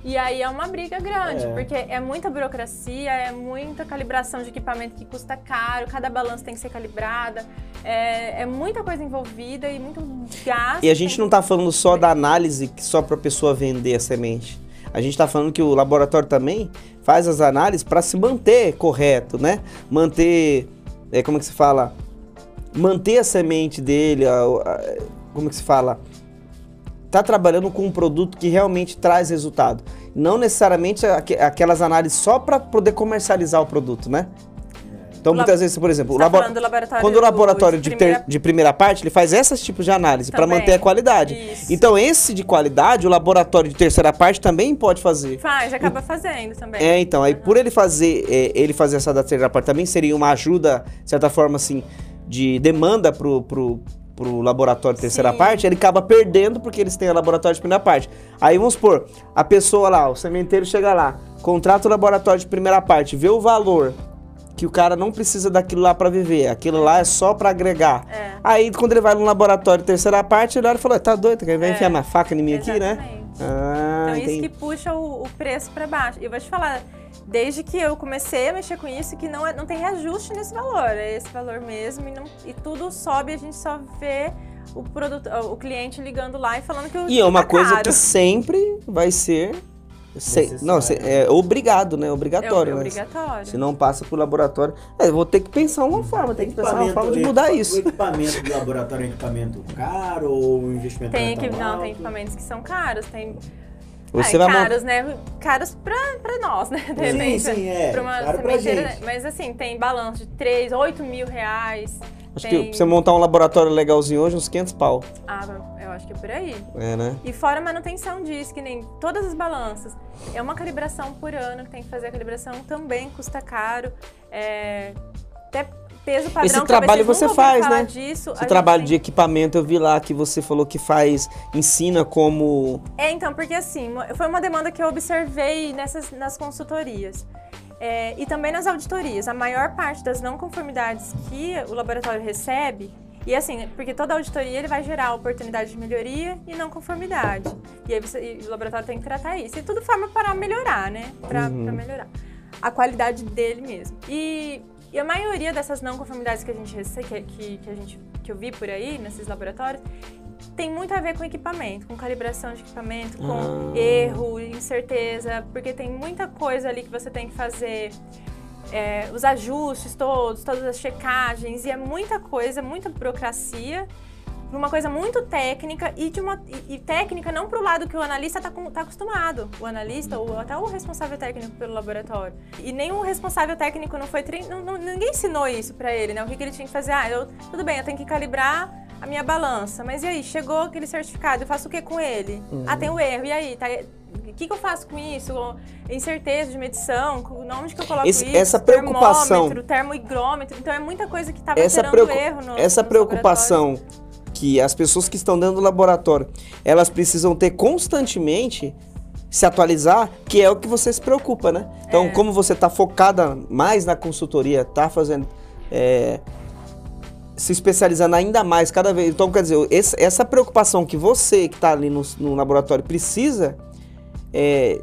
[SPEAKER 3] E aí é uma briga grande,
[SPEAKER 2] É.
[SPEAKER 3] porque é muita burocracia, é muita calibração de equipamento que custa caro, cada balança tem que ser calibrada, é, é muita coisa envolvida e muito gasto.
[SPEAKER 1] E a gente não tá falando só da análise que só pra pessoa vender a semente. A gente tá falando que o laboratório também faz as análises para se manter correto, né? Manter, é, como que se fala? Manter a semente dele, a- a- como que se fala? Tá trabalhando com um produto que realmente traz resultado. Não necessariamente aque- aquelas análises só para poder comercializar o produto, né? Então, muitas vezes, por exemplo, o
[SPEAKER 3] tá
[SPEAKER 1] labo- quando o laboratório de, ter-
[SPEAKER 3] primeira-
[SPEAKER 1] de primeira parte, ele faz esses tipos de análise para manter a qualidade.
[SPEAKER 3] Isso.
[SPEAKER 1] Então, esse de qualidade, o laboratório de terceira parte também pode fazer.
[SPEAKER 3] Faz, acaba fazendo também.
[SPEAKER 1] É, então, aí por ele fazer, é, ele fazer essa da terceira parte também seria uma ajuda, de certa forma, assim, de demanda pro, pro, pro laboratório de terceira
[SPEAKER 3] Sim.
[SPEAKER 1] parte, ele acaba perdendo porque eles têm o laboratório de primeira parte. Aí vamos supor, a pessoa lá, o sementeiro chega lá, contrata o laboratório de primeira parte, vê o valor que o cara não precisa daquilo lá pra viver, aquilo lá é só pra agregar.
[SPEAKER 3] É.
[SPEAKER 1] Aí quando ele vai no laboratório de terceira parte, ele olha e fala, tá doido, vai
[SPEAKER 3] É.
[SPEAKER 1] enfiar uma faca em mim aqui, né?
[SPEAKER 3] Exatamente.
[SPEAKER 1] Ah,
[SPEAKER 3] Então, isso
[SPEAKER 1] entendi.
[SPEAKER 3] que puxa o, o preço para baixo. E vou te falar, desde que eu comecei a mexer com isso, que não, é, não tem reajuste nesse valor. É esse valor mesmo. E, não- e tudo sobe, a gente só vê o, produto, o cliente ligando lá e falando que o
[SPEAKER 1] E é uma
[SPEAKER 3] tá
[SPEAKER 1] coisa
[SPEAKER 3] caro.
[SPEAKER 1] que sempre vai ser. se- não, se- é obrigado, né?
[SPEAKER 3] é
[SPEAKER 1] Obrigatório, né?
[SPEAKER 3] obrigatório.
[SPEAKER 1] Se não passa pro laboratório. É, vou ter que pensar uma forma, tem que pensar uma forma de
[SPEAKER 2] o
[SPEAKER 1] mudar isso.
[SPEAKER 2] O equipamento do laboratório é um equipamento caro ou o investimento
[SPEAKER 3] Tem,
[SPEAKER 2] não é tão
[SPEAKER 3] não,
[SPEAKER 2] alto?
[SPEAKER 3] tem equipamentos que são caros, tem
[SPEAKER 1] Você
[SPEAKER 3] é,
[SPEAKER 1] vai
[SPEAKER 3] caros, né? Caros pra, pra nós, né? De
[SPEAKER 2] Sim,
[SPEAKER 3] repente,
[SPEAKER 2] sim, é.
[SPEAKER 3] Pra uma
[SPEAKER 2] pra gente.
[SPEAKER 3] Mas assim, tem balanço de 3, 8 mil reais.
[SPEAKER 1] Acho
[SPEAKER 3] tem...
[SPEAKER 1] que pra você montar um laboratório legalzinho hoje, uns 500 pau.
[SPEAKER 3] Ah, eu acho que é por aí.
[SPEAKER 1] É, né?
[SPEAKER 3] E fora a manutenção disso, que nem todas as balanças. É uma calibração por ano que tem que fazer a calibração, também custa caro. É, até peso padrão.
[SPEAKER 1] Esse trabalho você faz, né?
[SPEAKER 3] Disso.
[SPEAKER 1] Esse trabalho
[SPEAKER 3] tem-
[SPEAKER 1] de equipamento, eu vi lá que você falou que faz, ensina como.
[SPEAKER 3] É, então, porque assim, foi uma demanda que eu observei nessas, nas consultorias. É, e também nas auditorias. A maior parte das não conformidades que o laboratório recebe, e assim, porque toda auditoria ele vai gerar oportunidade de melhoria e não conformidade. E aí você- e o laboratório tem que tratar isso. E tudo forma para melhorar, né? Para
[SPEAKER 1] Uhum.
[SPEAKER 3] melhorar. A qualidade dele mesmo. E, e a maioria dessas não conformidades que a gente recebe, que, que, que a gente, que eu vi por aí, nesses laboratórios, tem muito a ver com equipamento, com calibração de equipamento, com
[SPEAKER 1] Ah.
[SPEAKER 3] erro, incerteza, porque tem muita coisa ali que você tem que fazer, é, os ajustes todos, todas as checagens, e é muita coisa, muita burocracia, uma coisa muito técnica e de uma e, e técnica não para o lado que o analista está tá acostumado, o analista ou até o responsável técnico pelo laboratório. E nem o responsável técnico não foi trein, não, não- ninguém ensinou isso para ele, né? O que, que ele tinha que fazer? Ah, eu, tudo bem, eu tenho que calibrar a minha balança, mas e aí chegou aquele certificado, eu faço o que com ele? Ah, tem o erro. E aí, tá, o que, que eu faço com isso? Incerteza de medição, onde que eu coloco
[SPEAKER 1] Esse-
[SPEAKER 3] isso?
[SPEAKER 1] essa preocupação-
[SPEAKER 3] Termômetro, termoigrômetro. Então é muita coisa que estava gerando
[SPEAKER 1] preocu-
[SPEAKER 3] erro no
[SPEAKER 1] essa preocupação que as pessoas que estão dentro do laboratório, elas precisam ter constantemente se atualizar, que é o que você se preocupa, né? Então,
[SPEAKER 3] É.
[SPEAKER 1] como você está focada mais na consultoria, tá fazendo. é, se especializando ainda mais cada vez. Então, quer dizer, esse- essa preocupação que você que está ali no, no laboratório precisa, é,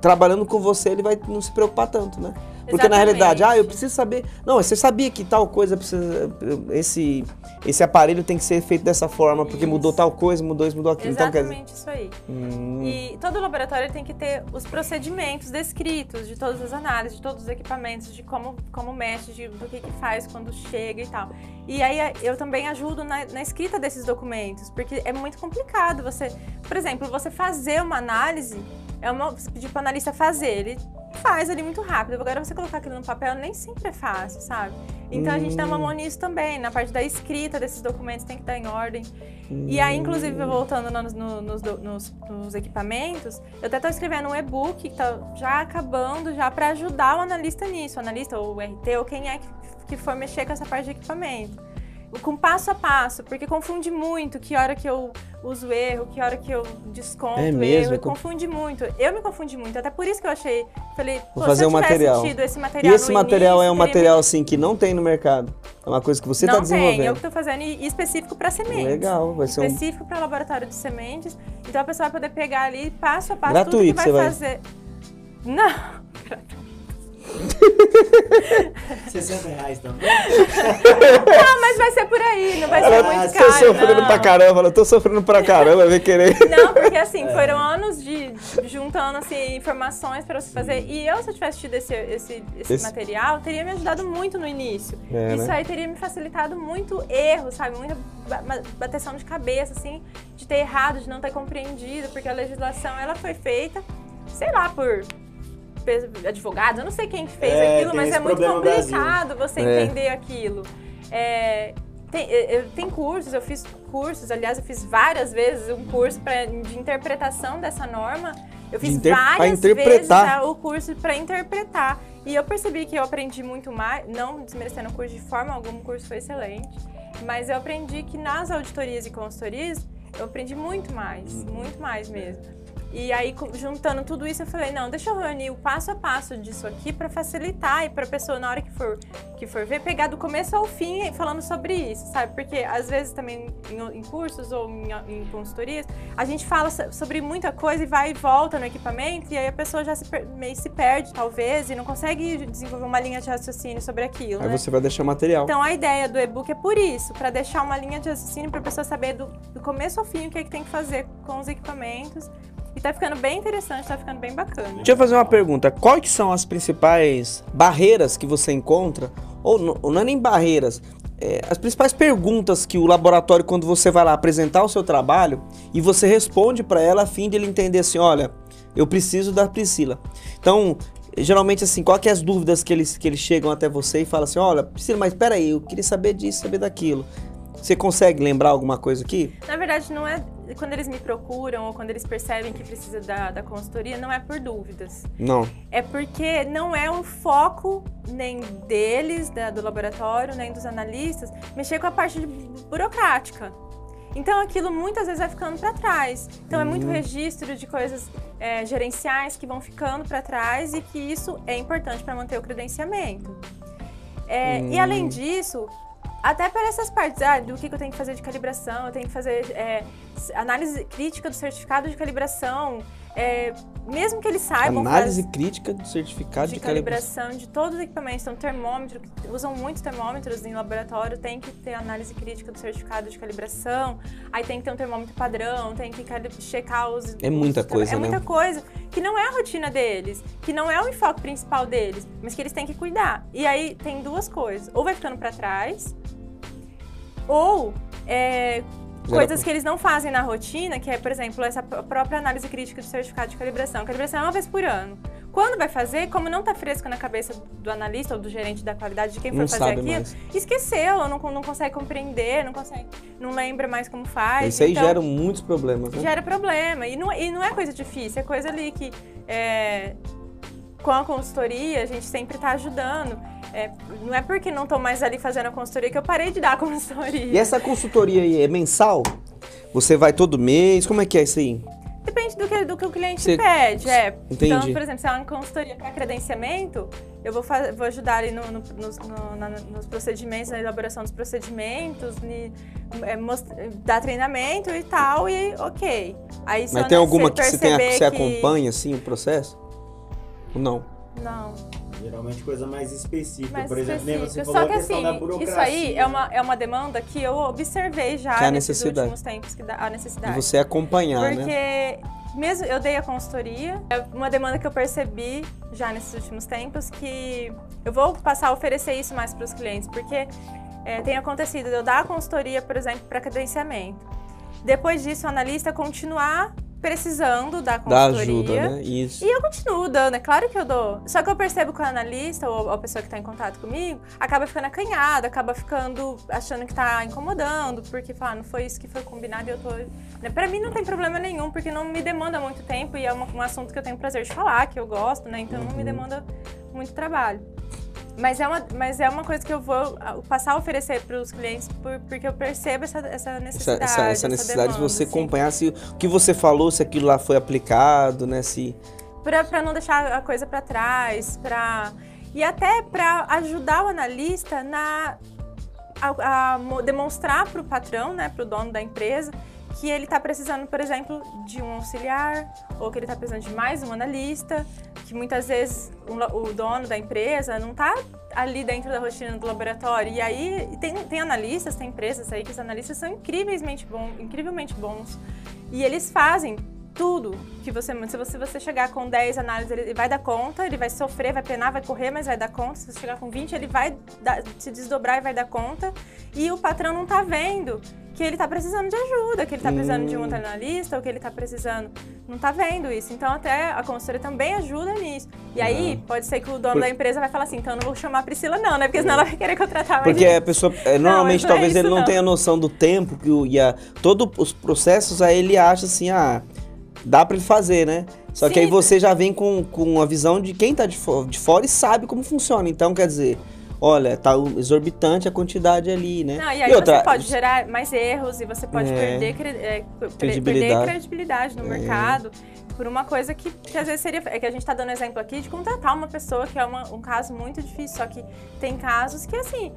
[SPEAKER 1] trabalhando com você, ele vai não se preocupar tanto, né? Porque na
[SPEAKER 3] Exatamente.
[SPEAKER 1] realidade, ah, eu preciso saber. Não, você sabia que tal coisa precisa. Esse, esse aparelho tem que ser feito dessa forma, porque
[SPEAKER 3] Isso.
[SPEAKER 1] mudou tal coisa, mudou isso, mudou aquilo. Então, quer dizer.
[SPEAKER 3] Exatamente isso aí.
[SPEAKER 1] Hum,
[SPEAKER 3] E todo laboratório tem que ter os procedimentos descritos de todas as análises, de todos os equipamentos, de como, como mexe, de, do que, que faz quando chega e tal. E aí eu também ajudo na, na escrita desses documentos, porque é muito complicado você, por exemplo, você fazer uma análise, é uma, você pedir para o analista fazer, ele faz ali muito rápido. Agora você colocar aquilo no papel nem sempre é fácil, sabe? Então a gente dá uma mão nisso também, na parte da escrita desses documentos tem que estar em ordem. E aí, inclusive, voltando nos, no- nos, nos- nos equipamentos, eu até estou escrevendo um e-book que está já acabando já para ajudar o analista nisso, o analista ou o RT ou quem é que, que for mexer com essa parte de equipamento. Com passo a passo, porque confunde muito que hora que eu uso erro, que hora que eu desconto
[SPEAKER 1] É mesmo?
[SPEAKER 3] erro, e confunde muito. Eu me confundi muito, até por isso que eu achei, falei,
[SPEAKER 1] Vou fazer
[SPEAKER 3] se eu
[SPEAKER 1] um material.
[SPEAKER 3] esse
[SPEAKER 1] E
[SPEAKER 3] material
[SPEAKER 1] esse
[SPEAKER 3] no
[SPEAKER 1] material é
[SPEAKER 3] início,
[SPEAKER 1] um
[SPEAKER 3] teria
[SPEAKER 1] material assim que não tem no mercado. É uma coisa que você está
[SPEAKER 3] não tem, eu
[SPEAKER 1] desenvolvendo.
[SPEAKER 3] que estou fazendo e e específico para sementes.
[SPEAKER 1] Legal, vai ser um.
[SPEAKER 3] Específico para laboratório de sementes. Então a pessoa vai poder pegar ali passo a passo
[SPEAKER 1] Gratuito,
[SPEAKER 3] tudo que vai
[SPEAKER 1] vai-
[SPEAKER 3] fazer. Não,
[SPEAKER 2] 60 reais também.
[SPEAKER 3] não, mas vai ser por aí, não vai ser
[SPEAKER 2] Ah,
[SPEAKER 3] muito
[SPEAKER 2] tô
[SPEAKER 1] Tô
[SPEAKER 3] caro.
[SPEAKER 1] sofrendo
[SPEAKER 3] não.
[SPEAKER 1] pra caramba, eu tô sofrendo pra caramba, vem querer.
[SPEAKER 3] Não, porque assim,
[SPEAKER 1] É.
[SPEAKER 3] foram anos de juntando assim, informações para você fazer. E eu, se eu tivesse tido esse, esse, esse,
[SPEAKER 1] Esse-
[SPEAKER 3] material, teria me ajudado muito no início.
[SPEAKER 1] É,
[SPEAKER 3] Isso
[SPEAKER 1] né?
[SPEAKER 3] aí teria me facilitado muito erro, sabe? Muita ba- ba- bateção de cabeça, assim, de ter errado, de não ter compreendido, porque a legislação ela foi feita, sei lá, por advogados, eu não sei quem que fez
[SPEAKER 2] É,
[SPEAKER 3] aquilo, mas é muito complicado você
[SPEAKER 1] É.
[SPEAKER 3] entender aquilo. É, tem, eu- eu- tem cursos, eu fiz cursos, aliás, eu fiz várias vezes um curso pra, de interpretação dessa norma. Eu fiz
[SPEAKER 1] inter-
[SPEAKER 3] várias
[SPEAKER 1] interpretar.
[SPEAKER 3] vezes o curso para interpretar. E eu percebi que eu aprendi muito mais, não desmerecendo o curso de forma alguma, o curso foi excelente. Mas eu aprendi que nas auditorias e consultorias, eu aprendi muito mais, muito mais mesmo. E aí, juntando tudo isso, eu falei, não, deixa eu reunir o passo a passo disso aqui para facilitar e para a pessoa, na hora que for, que for ver, pegar do começo ao fim falando sobre isso, sabe? Porque às vezes também em, em cursos ou em, em consultorias, a gente fala so- sobre muita coisa e vai e volta no equipamento e aí a pessoa já se, meio se perde, talvez, e não consegue desenvolver uma linha de raciocínio sobre aquilo,
[SPEAKER 1] Aí
[SPEAKER 3] né?
[SPEAKER 1] você vai deixar material.
[SPEAKER 3] Então a ideia do e-book é por isso, para deixar uma linha de raciocínio para a pessoa saber do, do começo ao fim o que, é que tem que fazer com os equipamentos. E tá ficando bem interessante, tá ficando bem bacana.
[SPEAKER 1] Deixa eu fazer uma pergunta. Quais que são as principais barreiras que você encontra? Ou não, ou não é nem barreiras, é, as principais perguntas que o laboratório, quando você vai lá apresentar o seu trabalho, e você responde para ela a fim de ele entender assim, olha, eu preciso da Priscila. Então, geralmente assim, qual que é as dúvidas que eles, que eles chegam até você e falam assim, olha, Priscila, mas peraí, eu queria saber disso, saber daquilo. Você consegue lembrar alguma coisa aqui?
[SPEAKER 3] Na verdade, não é quando eles me procuram ou quando eles percebem que precisa da, da consultoria, não é por dúvidas.
[SPEAKER 1] Não.
[SPEAKER 3] É porque não é o foco nem deles, da- do laboratório, nem dos analistas, mexer com a parte de burocrática. Então aquilo muitas vezes vai ficando para trás. Então é muito registro de coisas é, gerenciais que vão ficando para trás e que isso é importante para manter o credenciamento. É, E além disso, até para essas partes, ah, do que que eu tenho que fazer de calibração, eu tenho que fazer é, análise crítica do certificado de calibração, é, mesmo que eles saibam
[SPEAKER 1] Análise
[SPEAKER 3] fazer-
[SPEAKER 1] crítica do certificado
[SPEAKER 3] de,
[SPEAKER 1] de, calibração.
[SPEAKER 3] calibração de todos os equipamentos. Então, termômetro, que usam muitos termômetros em laboratório, tem que ter análise crítica do certificado de calibração. Aí tem que ter um termômetro padrão, tem que checar os.
[SPEAKER 1] É muita
[SPEAKER 3] os-
[SPEAKER 1] coisa,
[SPEAKER 3] É
[SPEAKER 1] né?
[SPEAKER 3] muita coisa que não é a rotina deles, que não é o enfoque principal deles, mas que eles têm que cuidar. E aí tem duas coisas: ou vai ficando para trás, ou é, coisas que eles não fazem na rotina, que é, por exemplo, essa própria análise crítica de certificado de calibração. Calibração é uma vez por ano. Quando vai fazer, como não está fresco na cabeça do analista ou do gerente da qualidade de quem for
[SPEAKER 1] Não
[SPEAKER 3] fazer aquilo,
[SPEAKER 1] mais.
[SPEAKER 3] esqueceu, não, não consegue compreender, não consegue, não lembra mais como faz.
[SPEAKER 1] Isso aí
[SPEAKER 3] Então,
[SPEAKER 1] gera muitos problemas, né?
[SPEAKER 3] gera problema. E não, e não é coisa difícil, é coisa ali que é, com a consultoria a gente sempre está ajudando. É, não é porque não estou mais ali fazendo a consultoria que eu parei de dar a consultoria.
[SPEAKER 1] E essa consultoria aí é mensal? Você vai todo mês? Como é que é isso aí?
[SPEAKER 3] Depende do que, do que o cliente
[SPEAKER 1] Você-
[SPEAKER 3] pede. É.
[SPEAKER 1] Entendi.
[SPEAKER 3] Então, por exemplo, se é uma consultoria para credenciamento, eu vou, fa- vou ajudar ali no- no- nos, no- na- nos procedimentos, na elaboração dos procedimentos, é, dar treinamento e tal, e ok. Aí,
[SPEAKER 1] Mas tem alguma que você, tem, você acompanha, assim, o processo? Ou não?
[SPEAKER 3] Não.
[SPEAKER 2] Geralmente coisa mais específica.
[SPEAKER 3] mais
[SPEAKER 2] Por exemplo, nem você
[SPEAKER 3] específica.
[SPEAKER 2] falou
[SPEAKER 3] Só que
[SPEAKER 2] a questão
[SPEAKER 3] assim,
[SPEAKER 2] da burocracia.
[SPEAKER 3] isso aí é uma, é uma demanda que eu observei já
[SPEAKER 1] Que é a necessidade.
[SPEAKER 3] últimos tempos, que dá a necessidade.
[SPEAKER 1] você acompanhar,
[SPEAKER 3] Porque
[SPEAKER 1] né?
[SPEAKER 3] mesmo eu dei a consultoria, é uma demanda que eu percebi já nesses últimos tempos que eu vou passar a oferecer isso mais para os clientes, porque é, tem acontecido de eu dar a consultoria, por exemplo, para credenciamento. Depois disso, o analista continuar precisando da
[SPEAKER 1] Da
[SPEAKER 3] consultoria.
[SPEAKER 1] ajuda, né? Isso.
[SPEAKER 3] E eu continuo dando, é claro que eu dou. Só que eu percebo que o analista ou a pessoa que está em contato comigo acaba ficando acanhada, acaba ficando achando que está incomodando, porque fala, ah, não foi isso que foi combinado e eu tô. Né? Pra mim não tem problema nenhum, porque não me demanda muito tempo e é um assunto que eu tenho prazer de falar, que eu gosto, né? Então não me
[SPEAKER 1] Uhum.
[SPEAKER 3] demanda muito trabalho. Mas é, uma, mas é uma coisa que eu vou ah, passar a oferecer para os clientes por- porque eu percebo essa, essa
[SPEAKER 1] Essa,
[SPEAKER 3] necessidade.
[SPEAKER 1] essa, essa necessidade de
[SPEAKER 3] demanda,
[SPEAKER 1] você
[SPEAKER 3] assim.
[SPEAKER 1] acompanhar se o que você falou, se aquilo lá foi aplicado, né? Se.
[SPEAKER 3] Pra não deixar a coisa pra trás, pra... E até pra ajudar o analista na... A, a mo- demonstrar pro patrão, né, pro dono da empresa, que ele tá precisando, por exemplo, de um auxiliar, ou que ele tá precisando de mais um analista, que muitas vezes o, dono da empresa não tá ali dentro da rotina do laboratório. E aí tem, tem analistas, tem empresas aí que os analistas são incrivelmente bons, incrivelmente bons. E eles fazem tudo que você se você, você chegar com 10 análises, ele vai dar conta, ele vai sofrer, vai penar, vai correr, mas vai dar conta. Se você chegar com 20, ele vai dar- se desdobrar e vai dar conta. E o patrão não tá vendo que ele tá precisando de ajuda, que ele tá precisando de um analista, ou que ele tá precisando. Não tá vendo isso. Então até a consultoria também ajuda nisso. E aí pode ser que o dono
[SPEAKER 1] Por-
[SPEAKER 3] da empresa vai falar assim, então eu não vou chamar a Priscila não, né? Porque senão ela vai querer contratar mais
[SPEAKER 1] Porque a pessoa, é, normalmente,
[SPEAKER 3] não é
[SPEAKER 1] talvez ele
[SPEAKER 3] isso,
[SPEAKER 1] não,
[SPEAKER 3] não.
[SPEAKER 1] tenha noção do tempo que o, e a, todos os processos, aí ele acha assim, ah, dá pra ele fazer, né? Só que
[SPEAKER 3] Sim.
[SPEAKER 1] aí você já vem com, com a visão de quem tá de, fo- de fora e sabe como funciona. Então, quer dizer, olha, tá exorbitante a quantidade ali, né?
[SPEAKER 3] Não, e aí
[SPEAKER 1] outra,
[SPEAKER 3] você pode gerar mais erros e você pode
[SPEAKER 1] É.
[SPEAKER 3] perder, cre- é,
[SPEAKER 1] Credibilidade.
[SPEAKER 3] perder credibilidade no
[SPEAKER 1] É.
[SPEAKER 3] mercado por uma coisa que, que às vezes seria. É que a gente está dando exemplo aqui de contratar uma pessoa, que é uma- um caso muito difícil. Só que tem casos que, assim,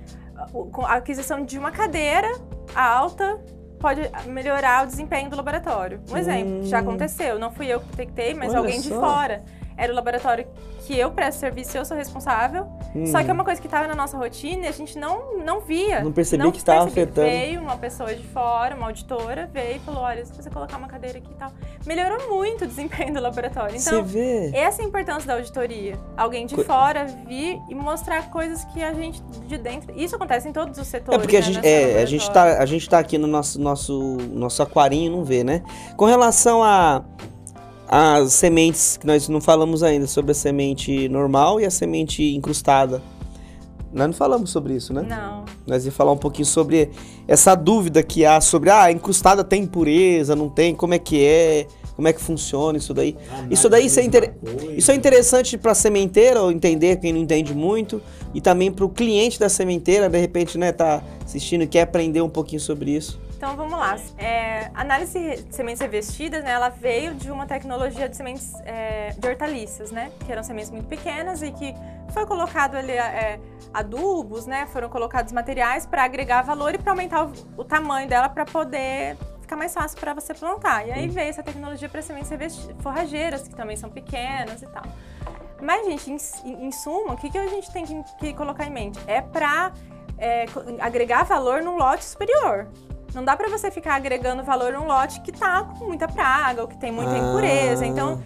[SPEAKER 3] a aquisição de uma cadeira alta pode melhorar o desempenho do laboratório. Um exemplo, já aconteceu. Não fui eu que detectei, mas
[SPEAKER 1] Hum. Olha
[SPEAKER 3] alguém de
[SPEAKER 1] só.
[SPEAKER 3] fora. Era o laboratório que eu presto serviço, eu sou responsável. Só que é uma coisa que estava na nossa rotina e a gente não, não via.
[SPEAKER 1] Uhum. Não percebia que estava afetando.
[SPEAKER 3] Veio uma pessoa de fora, uma auditora, veio e falou: olha, se você colocar uma cadeira aqui e tal. Melhorou muito o desempenho do laboratório.
[SPEAKER 1] você
[SPEAKER 3] Então,
[SPEAKER 1] vê.
[SPEAKER 3] essa é a importância da auditoria. Alguém de
[SPEAKER 1] Co-
[SPEAKER 3] fora vir e mostrar coisas que a gente de dentro. Isso acontece em todos os setores.
[SPEAKER 1] É porque a
[SPEAKER 3] né,
[SPEAKER 1] gente,
[SPEAKER 3] nessa
[SPEAKER 1] é, a gente tá, a gente tá aqui no nosso, nosso, nosso aquarinho e não vê, né? Com relação a as sementes que nós não falamos ainda sobre a semente normal e a semente incrustada. Nós não falamos sobre isso, né?
[SPEAKER 3] Não.
[SPEAKER 1] Nós ia falar um pouquinho sobre essa dúvida que há sobre ah, a incrustada tem impureza, não tem, como é que é, como é que funciona isso daí.
[SPEAKER 2] Análise
[SPEAKER 1] Isso daí isso é, inter- isso é interessante para sementeira ou entender quem não entende muito e também para o cliente da sementeira, de repente, né, tá assistindo e quer aprender um pouquinho sobre isso.
[SPEAKER 3] Então vamos lá. É, a análise de sementes revestidas, né, ela veio de uma tecnologia de sementes é, de hortaliças, né? Que eram sementes muito pequenas e que foi colocado ali é, adubos, né? Foram colocados materiais para agregar valor e para aumentar o, o tamanho dela para poder ficar mais fácil para você plantar. E aí veio essa tecnologia para sementes forrageiras, que também são pequenas e tal. Mas, gente, em, em suma, o que, que a gente tem que, que colocar em mente? É para agregar valor num lote superior. Não dá para você ficar agregando valor num lote que tá com muita praga ou que tem muita
[SPEAKER 1] Ah.
[SPEAKER 3] impureza. Então.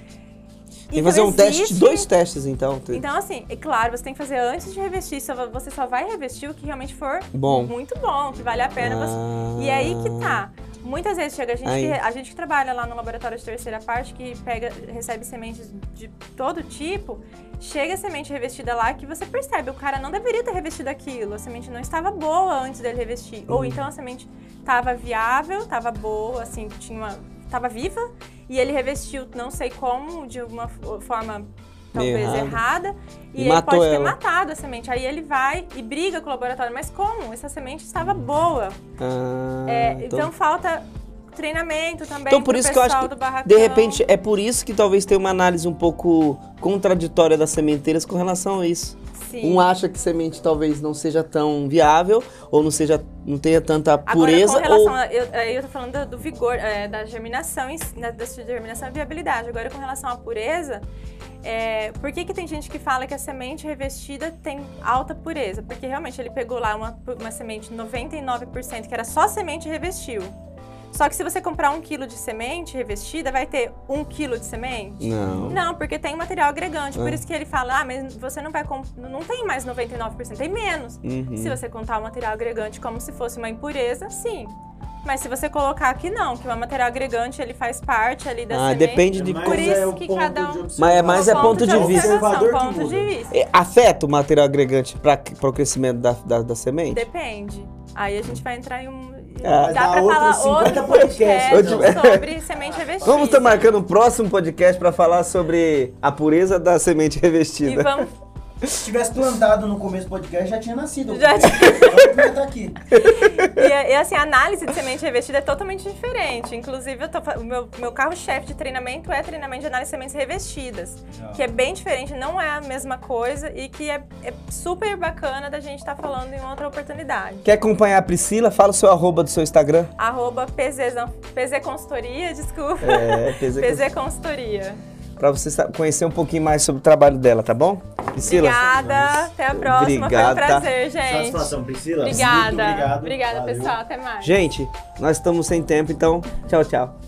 [SPEAKER 1] Tem que fazer um teste,
[SPEAKER 3] existe-
[SPEAKER 1] dois testes então.
[SPEAKER 3] Então, assim, é claro, você tem que fazer antes de revestir. só- Você só vai revestir o que realmente for
[SPEAKER 1] Bom.
[SPEAKER 3] muito bom, que vale a pena você.
[SPEAKER 1] Ah.
[SPEAKER 3] E aí que tá. Muitas vezes chega a gente, que, a gente que trabalha lá no laboratório de terceira parte, que pega, recebe sementes de todo tipo, chega a semente revestida lá que você percebe, o cara não deveria ter revestido aquilo, a semente não estava boa antes dele revestir.
[SPEAKER 1] Uhum.
[SPEAKER 3] Ou então a semente estava viável, estava boa, assim, tinha uma. estava viva, e ele revestiu, não sei como, de alguma fo- forma talvez
[SPEAKER 1] errada.
[SPEAKER 3] errada,
[SPEAKER 1] E
[SPEAKER 3] e, ele
[SPEAKER 1] matou
[SPEAKER 3] pode ter
[SPEAKER 1] ela.
[SPEAKER 3] matado a semente. Aí ele vai e briga com o laboratório, mas como? Essa semente estava boa.
[SPEAKER 1] Ah,
[SPEAKER 3] É, então, falta treinamento também.
[SPEAKER 1] Então, por isso que eu acho que, de repente, é por isso que talvez tenha uma análise um pouco contraditória das sementeiras com relação a isso.
[SPEAKER 3] Sim.
[SPEAKER 1] Um acha que semente talvez não seja tão viável, ou não seja, não tenha tanta
[SPEAKER 3] Agora,
[SPEAKER 1] pureza,
[SPEAKER 3] com relação
[SPEAKER 1] ou...
[SPEAKER 3] a, eu, aí eu tô falando do, do vigor, é, da germinação, si, da, da germinação e viabilidade. Agora, com relação à pureza, é, por que, que tem gente que fala que a semente revestida tem alta pureza? Porque realmente ele pegou lá uma, uma semente 99%, que era só semente e revestiu. Só que se você comprar um quilo de semente revestida, vai ter um quilo de semente?
[SPEAKER 1] Não.
[SPEAKER 3] Não, porque tem material agregante. Por
[SPEAKER 1] Ah.
[SPEAKER 3] isso que ele fala, ah, mas você não vai não tem mais 99%, tem menos.
[SPEAKER 1] Uhum.
[SPEAKER 3] Se você contar o material agregante como se fosse uma impureza, sim. Mas se você colocar aqui não, que o material agregante ele faz parte ali da
[SPEAKER 1] Ah,
[SPEAKER 3] semente.
[SPEAKER 1] depende de...
[SPEAKER 2] Mas
[SPEAKER 3] Por isso
[SPEAKER 2] é
[SPEAKER 3] que cada um-
[SPEAKER 1] Mas é mais é ponto de vista.
[SPEAKER 2] que
[SPEAKER 3] ponto de vista.
[SPEAKER 1] É, Afeta o material agregante para o crescimento da, da, da semente?
[SPEAKER 3] Depende. Aí a gente vai entrar em um.
[SPEAKER 1] Ah.
[SPEAKER 3] Dá
[SPEAKER 2] dar
[SPEAKER 3] pra falar
[SPEAKER 2] 50
[SPEAKER 3] outro podcast
[SPEAKER 1] então.
[SPEAKER 3] sobre semente revestida.
[SPEAKER 1] Vamos estar marcando um próximo podcast para falar sobre a pureza da semente
[SPEAKER 3] E
[SPEAKER 1] revestida.
[SPEAKER 3] vamos.
[SPEAKER 4] Se tivesse plantado no começo do podcast, já tinha nascido.
[SPEAKER 3] Já tinha.
[SPEAKER 4] Então, tá aqui.
[SPEAKER 3] E, e, assim, a análise de semente revestida é totalmente diferente. Inclusive, eu tô o meu, meu carro-chefe de treinamento é treinamento de análise de sementes revestidas. Que é bem diferente, não é a mesma coisa e que é, é super bacana da gente estar falando em outra oportunidade.
[SPEAKER 1] Quer acompanhar a Priscila? Fala o seu arroba do seu Instagram.
[SPEAKER 3] Arroba PZ, não, PZ Consultoria, desculpa.
[SPEAKER 1] É, PZ
[SPEAKER 3] PZ Consultoria.
[SPEAKER 1] Para você conhecer um pouquinho mais sobre o trabalho dela, tá bom? Priscila?
[SPEAKER 3] Obrigada, até a próxima.
[SPEAKER 1] Obrigado,
[SPEAKER 3] Foi um prazer, gente.
[SPEAKER 2] Satisfação, Priscila.
[SPEAKER 3] Obrigada.
[SPEAKER 4] Muito obrigado.
[SPEAKER 3] Obrigada,
[SPEAKER 2] Valeu.
[SPEAKER 3] pessoal. Até mais.
[SPEAKER 1] Gente, nós estamos sem tempo, então tchau, tchau.